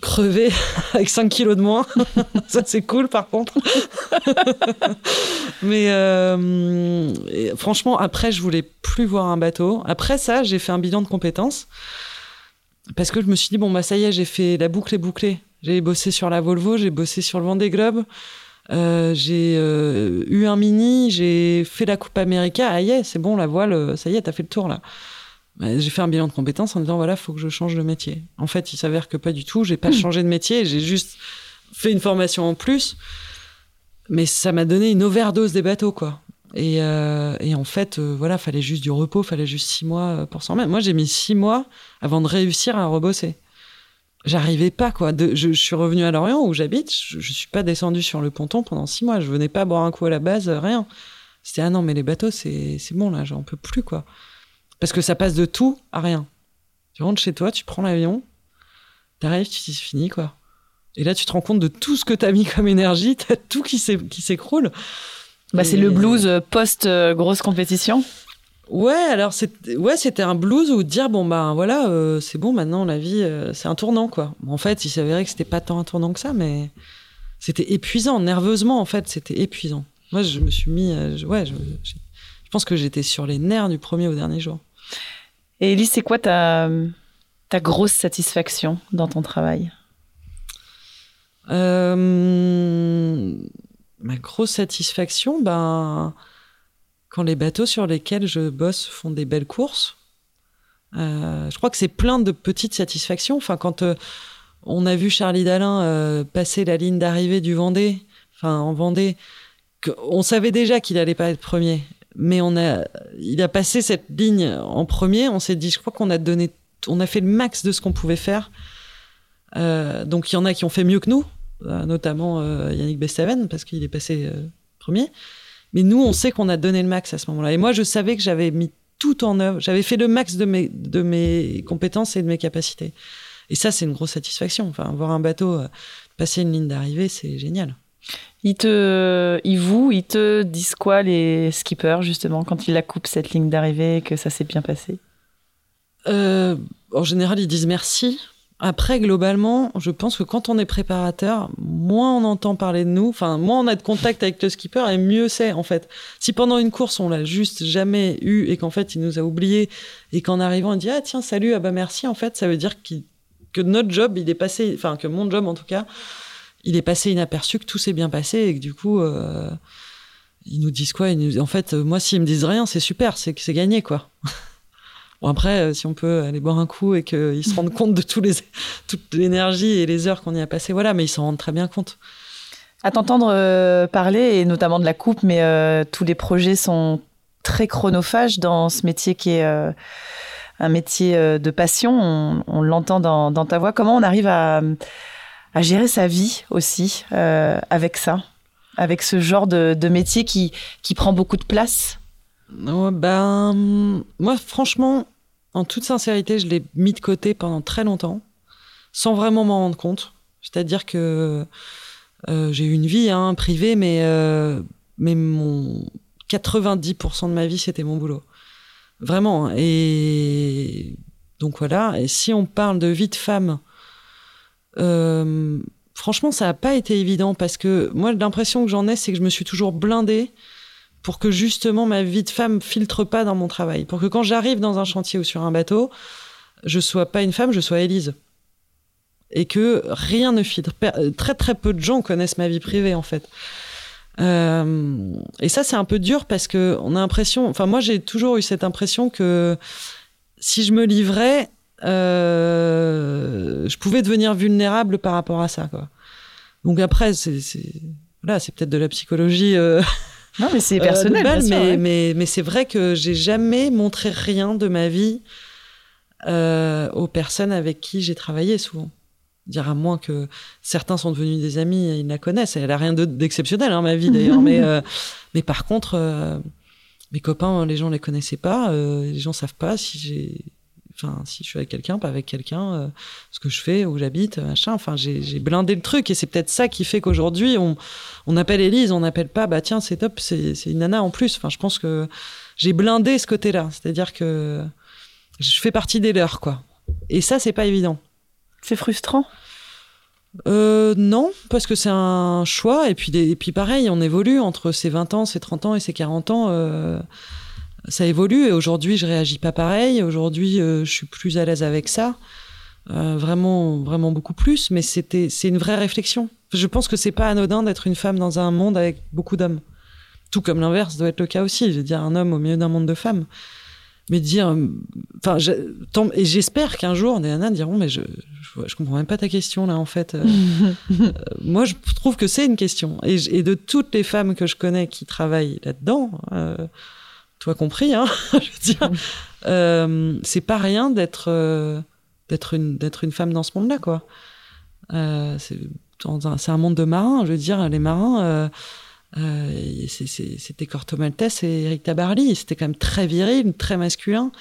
B: Crever avec 5 kilos de moins. ça, c'est cool, par contre. Mais euh, franchement, après, je voulais plus voir un bateau. Après ça, j'ai fait un bilan de compétences. Parce que je me suis dit, bon, bah, ça y est, j'ai fait la boucle est bouclée. J'ai bossé sur la Volvo, j'ai bossé sur le Vendée Globe. Euh, j'ai euh, eu un mini, j'ai fait la Coupe América. Ah, yeah, c'est bon, la voile, ça y est, t'as fait le tour là. Bah, j'ai fait un bilan de compétences en disant voilà, faut que je change de métier. En fait, il s'avère que pas du tout. J'ai pas hmm. changé de métier. J'ai juste fait une formation en plus. Mais ça m'a donné une overdose des bateaux, quoi. Et, euh, et en fait, euh, voilà, fallait juste du repos, fallait juste six mois euh, pour s'en mettre. Moi, j'ai mis six mois avant de réussir à rebosser. J'arrivais pas, quoi. De, je, suis revenu à Lorient où j'habite. Je, je suis pas descendu sur le ponton pendant six mois. Je venais pas boire un coup à la base, rien. C'était ah non, mais les bateaux, c'est bon là, j'en peux plus, quoi. Parce que ça passe de tout à rien. Tu rentres chez toi, tu prends l'avion, t'arrives, tu dis c'est fini, quoi. Et là, tu te rends compte de tout ce que t'as mis comme énergie, t'as tout qui s'écroule.
A: Bah, c'est le blues euh, post-grosse compétition
B: Ouais, alors ouais, c'était un blues où dire bon bah voilà, euh, c'est bon maintenant la vie, euh, c'est un tournant quoi. En fait, il s'avérait que c'était pas tant un tournant que ça, mais c'était épuisant, nerveusement en fait, c'était épuisant. Moi, je me suis mis, ouais, je, pense que j'étais sur les nerfs du premier au dernier jour.
A: Et Elise, c'est quoi ta, ta grosse satisfaction dans ton travail?
B: Euh, Ma grosse satisfaction, ben, quand les bateaux sur lesquels je bosse font des belles courses. Euh, je crois que c'est plein de petites satisfactions. Enfin, quand euh, on a vu Charlie Dalin passer la ligne d'arrivée du Vendée, enfin en Vendée, on savait déjà qu'il allait pas être premier mais on a, il a passé cette ligne en premier. On s'est dit, je crois qu'on a donné, on a fait le max de ce qu'on pouvait faire. Euh, donc il y en a qui ont fait mieux que nous, euh, notamment euh, Yannick Bestaven parce qu'il est passé premier. Mais nous, on sait qu'on a donné le max à ce moment-là. Et moi, je savais que j'avais mis tout en œuvre. J'avais fait le max de mes, de mes compétences et de mes capacités. Et ça, c'est une grosse satisfaction. Enfin, voir un bateau passer une ligne d'arrivée, c'est génial.
A: Ils te, ils vous, ils te disent quoi les skippers justement quand ils la coupent cette ligne d'arrivée et que ça s'est bien passé?
B: Euh, En général, ils disent merci. Après, globalement, je pense que quand on est préparateur, moins on entend parler de nous, enfin, moins on a de contact avec le skipper et mieux c'est, en fait. Si pendant une course, on l'a juste jamais eu et qu'en fait, il nous a oublié et qu'en arrivant, il dit, ah, tiens, salut, ah bah merci, en fait, ça veut dire que notre job, il est passé, enfin, que mon job, en tout cas, il est passé inaperçu, que tout s'est bien passé et que du coup, euh, ils nous disent quoi? Ils En fait, moi, s'ils me disent rien, c'est super, c'est que c'est gagné, quoi. Bon, après, si on peut aller boire un coup et qu'ils se rendent compte de tous les, toute l'énergie et les heures qu'on y a passé, voilà, mais ils s'en rendent très bien compte.
A: À t'entendre parler, et notamment de la coupe, mais tous les projets sont très chronophages dans ce métier qui est un métier de passion. On, l'entend dans, ta voix. Comment on arrive à, à gérer sa vie aussi avec ça avec ce genre de, métier qui, qui prend beaucoup de place
B: ben, Moi, franchement, en toute sincérité, je l'ai mis de côté pendant très longtemps, sans vraiment m'en rendre compte. C'est-à-dire que euh, j'ai eu une vie hein, privée, mais, euh, mais mon 90% de ma vie, c'était mon boulot. Vraiment. Hein. Et donc voilà. Et si on parle de vie de femme, euh, franchement, ça n'a pas été évident parce que moi, l'impression que j'en ai, c'est que je me suis toujours blindée pour que justement ma vie de femme filtre pas dans mon travail. Pour que quand j'arrive dans un chantier ou sur un bateau, je sois pas une femme, je sois Élise. Et que rien ne filtre. Très très peu de gens connaissent ma vie privée en fait. Euh, et ça c'est un peu dur parce que on a l'impression, enfin moi j'ai toujours eu cette impression que si je me livrais, euh, je pouvais devenir vulnérable par rapport à ça. Quoi. Donc après, c'est voilà, c'est peut-être de la psychologie. Euh,
A: non, mais c'est personnel.
B: Euh,
A: mais,
B: mais, mais, c'est vrai que j'ai jamais montré rien de ma vie euh, aux personnes avec qui j'ai travaillé souvent. Dire à moins que certains sont devenus des amis, et ils la connaissent. Elle a rien d'exceptionnel, hein, ma vie d'ailleurs. mais, mais par contre, mes copains, les gens les connaissaient pas. les gens savent pas si j'ai enfin si je suis avec quelqu'un pas avec quelqu'un euh, ce que je fais où j'habite machin. Enfin j'ai blindé le truc et c'est peut-être ça qui fait qu'aujourd'hui on, on appelle Elise on n'appelle pas bah tiens c'est top c'est une nana en plus. Enfin je pense que j'ai blindé ce côté là c'est-à-dire que je fais partie des leurs quoi. Et ça c'est pas évident.
A: C'est frustrant?
B: Euh, non, parce que c'est un choix. Et puis, et puis pareil, on évolue entre ses 20 ans, ses 30 ans et ses 40 ans. Euh, ça évolue et aujourd'hui je réagis pas pareil. Aujourd'hui euh, je suis plus à l'aise avec ça, euh, vraiment vraiment beaucoup plus. Mais c'était c'est une vraie réflexion. Je pense que c'est pas anodin d'être une femme dans un monde avec beaucoup d'hommes. Tout comme l'inverse doit être le cas aussi. Je veux dire un homme au milieu d'un monde de femmes. Mais dire, enfin, et j'espère qu'un jour des nanas diront mais je, je, comprends même pas ta question là en fait. Euh, moi je trouve que c'est une question et, et, de toutes les femmes que je connais qui travaillent là-dedans compris, hein, je veux dire, euh, c'est pas rien d'être euh, d'être une d'être une femme dans ce monde-là, quoi. Euh, c'est un, monde de marins, je veux dire, les marins. c'était Corto Maltese et Eric Tabarly, c'était quand même très viril, très masculin.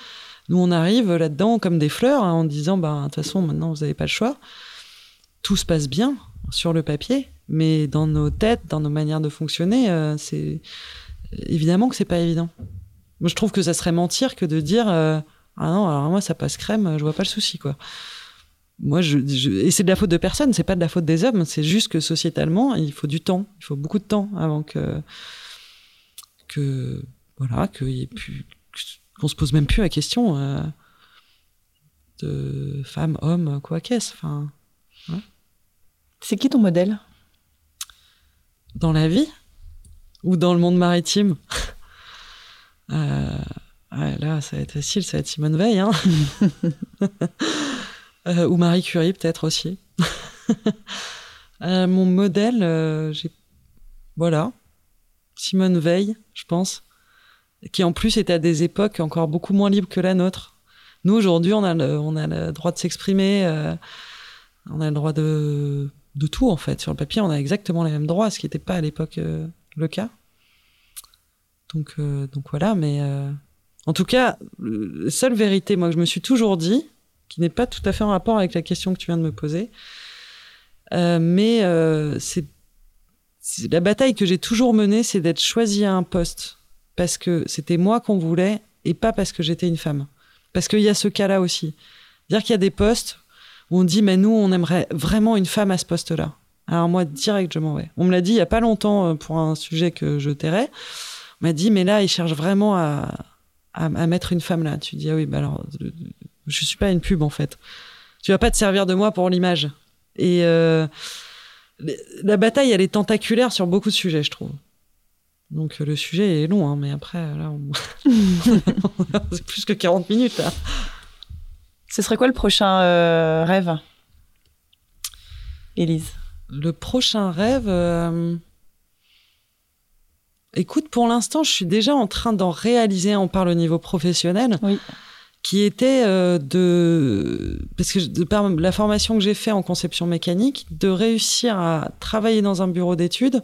B: Nous, on arrive là-dedans comme des fleurs hein, en disant, bah, de toute façon, maintenant, vous n'avez pas le choix. Tout se passe bien sur le papier, mais dans nos têtes, dans nos manières de fonctionner, c'est évidemment que c'est pas évident. Moi, je trouve que ça serait mentir que de dire euh, ah non, alors moi ça passe crème, je vois pas le souci quoi. Moi, je, et c'est de la faute de personne, c'est pas de la faute des hommes, c'est juste que sociétalement, il faut du temps, il faut beaucoup de temps avant que que voilà, qu'on se pose même plus la question euh, de femme, homme, quoi qu'est-ce. Enfin,
A: C'est qui ton modèle?
B: Dans la vie? Ou dans le monde maritime? euh, là, ça va être facile, ça va être Simone Veil. Hein euh, ou Marie Curie, peut-être aussi. Euh, mon modèle, j'ai. Voilà. Simone Veil, je pense. Qui en plus est à des époques encore beaucoup moins libres que la nôtre. Nous, aujourd'hui, on, a le, on a le droit de s'exprimer, on a le droit de, de tout, en fait. Sur le papier, on a exactement les mêmes droits, ce qui n'était pas à l'époque le cas. Donc, euh, donc voilà, mais euh, en tout cas, la seule vérité, moi, que je me suis toujours dit, qui n'est pas tout à fait en rapport avec la question que tu viens de me poser, euh, mais c'est la bataille que j'ai toujours menée, c'est d'être choisie à un poste parce que c'était moi qu'on voulait et pas parce que j'étais une femme. Parce qu'il y a ce cas-là aussi. Dire qu'il y a des postes où on dit, mais nous, on aimerait vraiment une femme à ce poste-là. Alors moi, direct, je m'en vais. On me l'a dit il y a pas longtemps pour un sujet que je tairais m'a dit, mais là, il cherche vraiment à, à, mettre une femme là. Tu dis, ah oui, bah alors, je suis pas une pub en fait. Tu vas pas te servir de moi pour l'image. Et euh, la bataille, elle est tentaculaire sur beaucoup de sujets, je trouve. Donc le sujet est long, hein, mais après, là, on... c'est plus que 40 minutes. Là.
A: Ce serait quoi le prochain euh, rêve? Élise?
B: Le prochain rêve. euh, Écoute, pour l'instant, je suis déjà en train d'en réaliser, on parle au niveau professionnel,
A: Oui.
B: qui était euh, de. Parce que de par la formation que j'ai fait en conception mécanique, de réussir à travailler dans un bureau d'études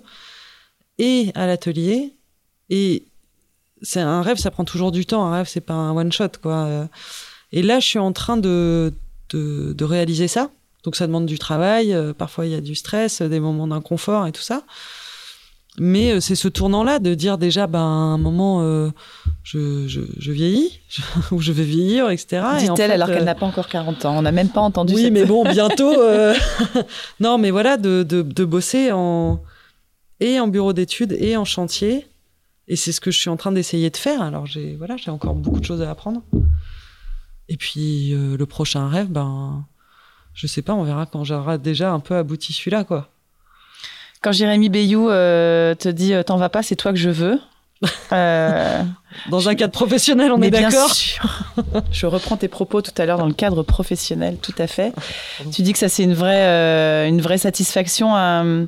B: et à l'atelier. Et c'est un rêve, ça prend toujours du temps. Un rêve, c'est pas un one shot, quoi. Et là, je suis en train de, de, de réaliser ça. Donc, ça demande du travail. euh, Parfois, il y a du stress, des moments d'inconfort et tout ça. Mais euh, c'est ce tournant-là de dire déjà, ben, à un moment, euh, je, je, je vieillis, je- ou je vais vieillir, etc. Et en
A: Dit-elle
B: fait,
A: alors
B: euh,
A: qu'elle n'a pas encore 40 ans. On n'a même pas entendu
B: oui,
A: cette-
B: mais bon, bientôt. euh, non, mais voilà, de, de, de bosser en et en bureau d'études et en chantier. Et c'est ce que je suis en train d'essayer de faire. Alors j'ai voilà, j'ai encore beaucoup de choses à apprendre. Et puis euh, le prochain rêve, ben je sais pas, on verra quand j'aurai déjà un peu abouti celui-là, quoi.
A: Quand Jérémy Bayou euh, te dit euh, t'en vas pas, c'est toi que je veux. Euh,
B: Dans un cadre professionnel, on
A: mais
B: est
A: bien
B: d'accord.
A: sûr. Je reprends tes propos tout à l'heure dans le cadre professionnel, tout à fait. Tu dis que ça c'est une vraie, euh, une vraie satisfaction, un,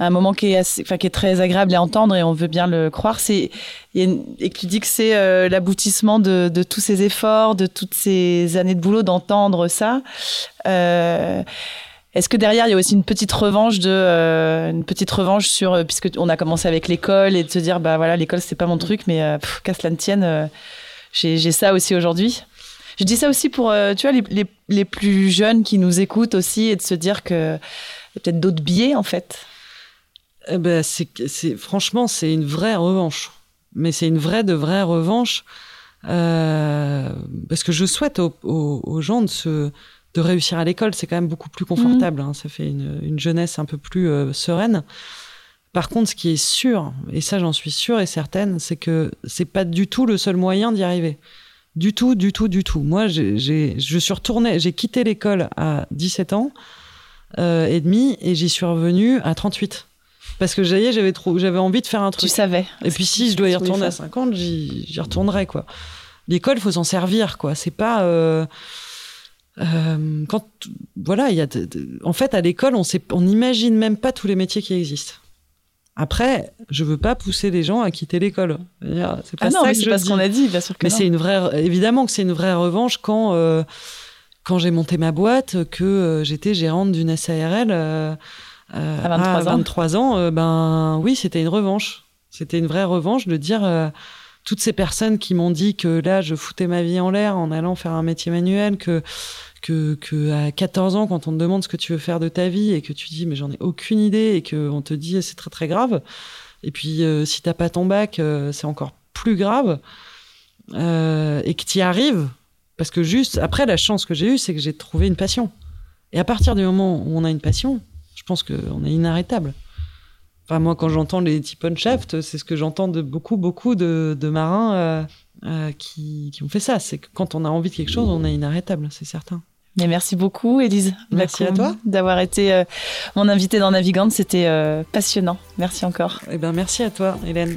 A: un moment qui est, assez, enfin, qui est très agréable à entendre et on veut bien le croire. C'est et que tu dis que c'est euh, l'aboutissement de, de tous ces efforts, de toutes ces années de boulot, d'entendre ça. Euh, est-ce que derrière il y a aussi une petite revanche de euh, une petite revanche sur euh, puisque on a commencé avec l'école et de se dire bah voilà l'école c'est pas mon truc mais euh, qu'à cela ne tienne euh, j'ai ça aussi aujourd'hui. Je dis ça aussi pour tu vois les, les, les plus jeunes qui nous écoutent aussi et de se dire que y a peut-être d'autres biais en fait.
B: Eh ben, c'est, franchement, c'est une vraie revanche. Mais c'est une vraie de vraie revanche. parce que je souhaite aux gens de, se, de réussir à l'école. C'est quand même beaucoup plus confortable. hein. Ça fait une, une jeunesse un peu plus euh, sereine. Par contre, ce qui est sûr, et ça j'en suis sûre et certaine, c'est que c'est pas du tout le seul moyen d'y arriver. Du tout, du tout, du tout. Moi, je suis retournée, j'ai quitté l'école à 17 ans euh, et demi et j'y suis revenue à 38. Parce que j'avais, j'avais trop, j'avais envie de faire un
A: Tu
B: truc.
A: savais.
B: Et puis si je dois y
A: Tu
B: retourner à
A: faire.
B: 50, j'y, j'y retournerai quoi. L'école, faut s'en servir quoi. C'est pas euh, euh, quand voilà, il y a de- de- en fait à l'école, on sait, on n'imagine même pas tous les métiers qui existent. Après, je veux pas pousser les gens à quitter l'école. C'est pas
A: Ah non
B: ça
A: mais c'est pas ce qu'on a dit bien sûr que
B: Mais c'est une vraie, évidemment que c'est une vraie revanche quand, euh, quand j'ai monté ma boîte, que euh, j'étais gérante d'une SARL euh,
A: À 23 ans.
B: 23 ans, euh, ben oui, c'était une revanche. C'était une vraie revanche de dire toutes ces personnes qui m'ont dit que là, je foutais ma vie en l'air en allant faire un métier manuel, que que, à 14 ans, quand on te demande ce que tu veux faire de ta vie et que tu dis mais j'en ai aucune idée et que on te dit c'est très très grave. Et puis euh, si t'as pas ton bac, euh, c'est encore plus grave euh, et que tu y arrives, parce que juste après la chance que j'ai eue, c'est que j'ai trouvé une passion. Et à partir du moment où on a une passion, je pense qu'on est inarrêtable. Enfin, moi, quand j'entends les Tipon Shaft, c'est ce que j'entends de beaucoup, beaucoup de marins euh, qui, qui ont fait ça. C'est que quand on a envie de quelque chose, on est inarrêtable, c'est certain.
A: Mais merci beaucoup, Élise.
B: Merci à toi.
A: D'avoir été euh, mon invitée dans Navigante. C'était euh, passionnant. Merci encore.
B: Eh ben, merci à toi, Hélène.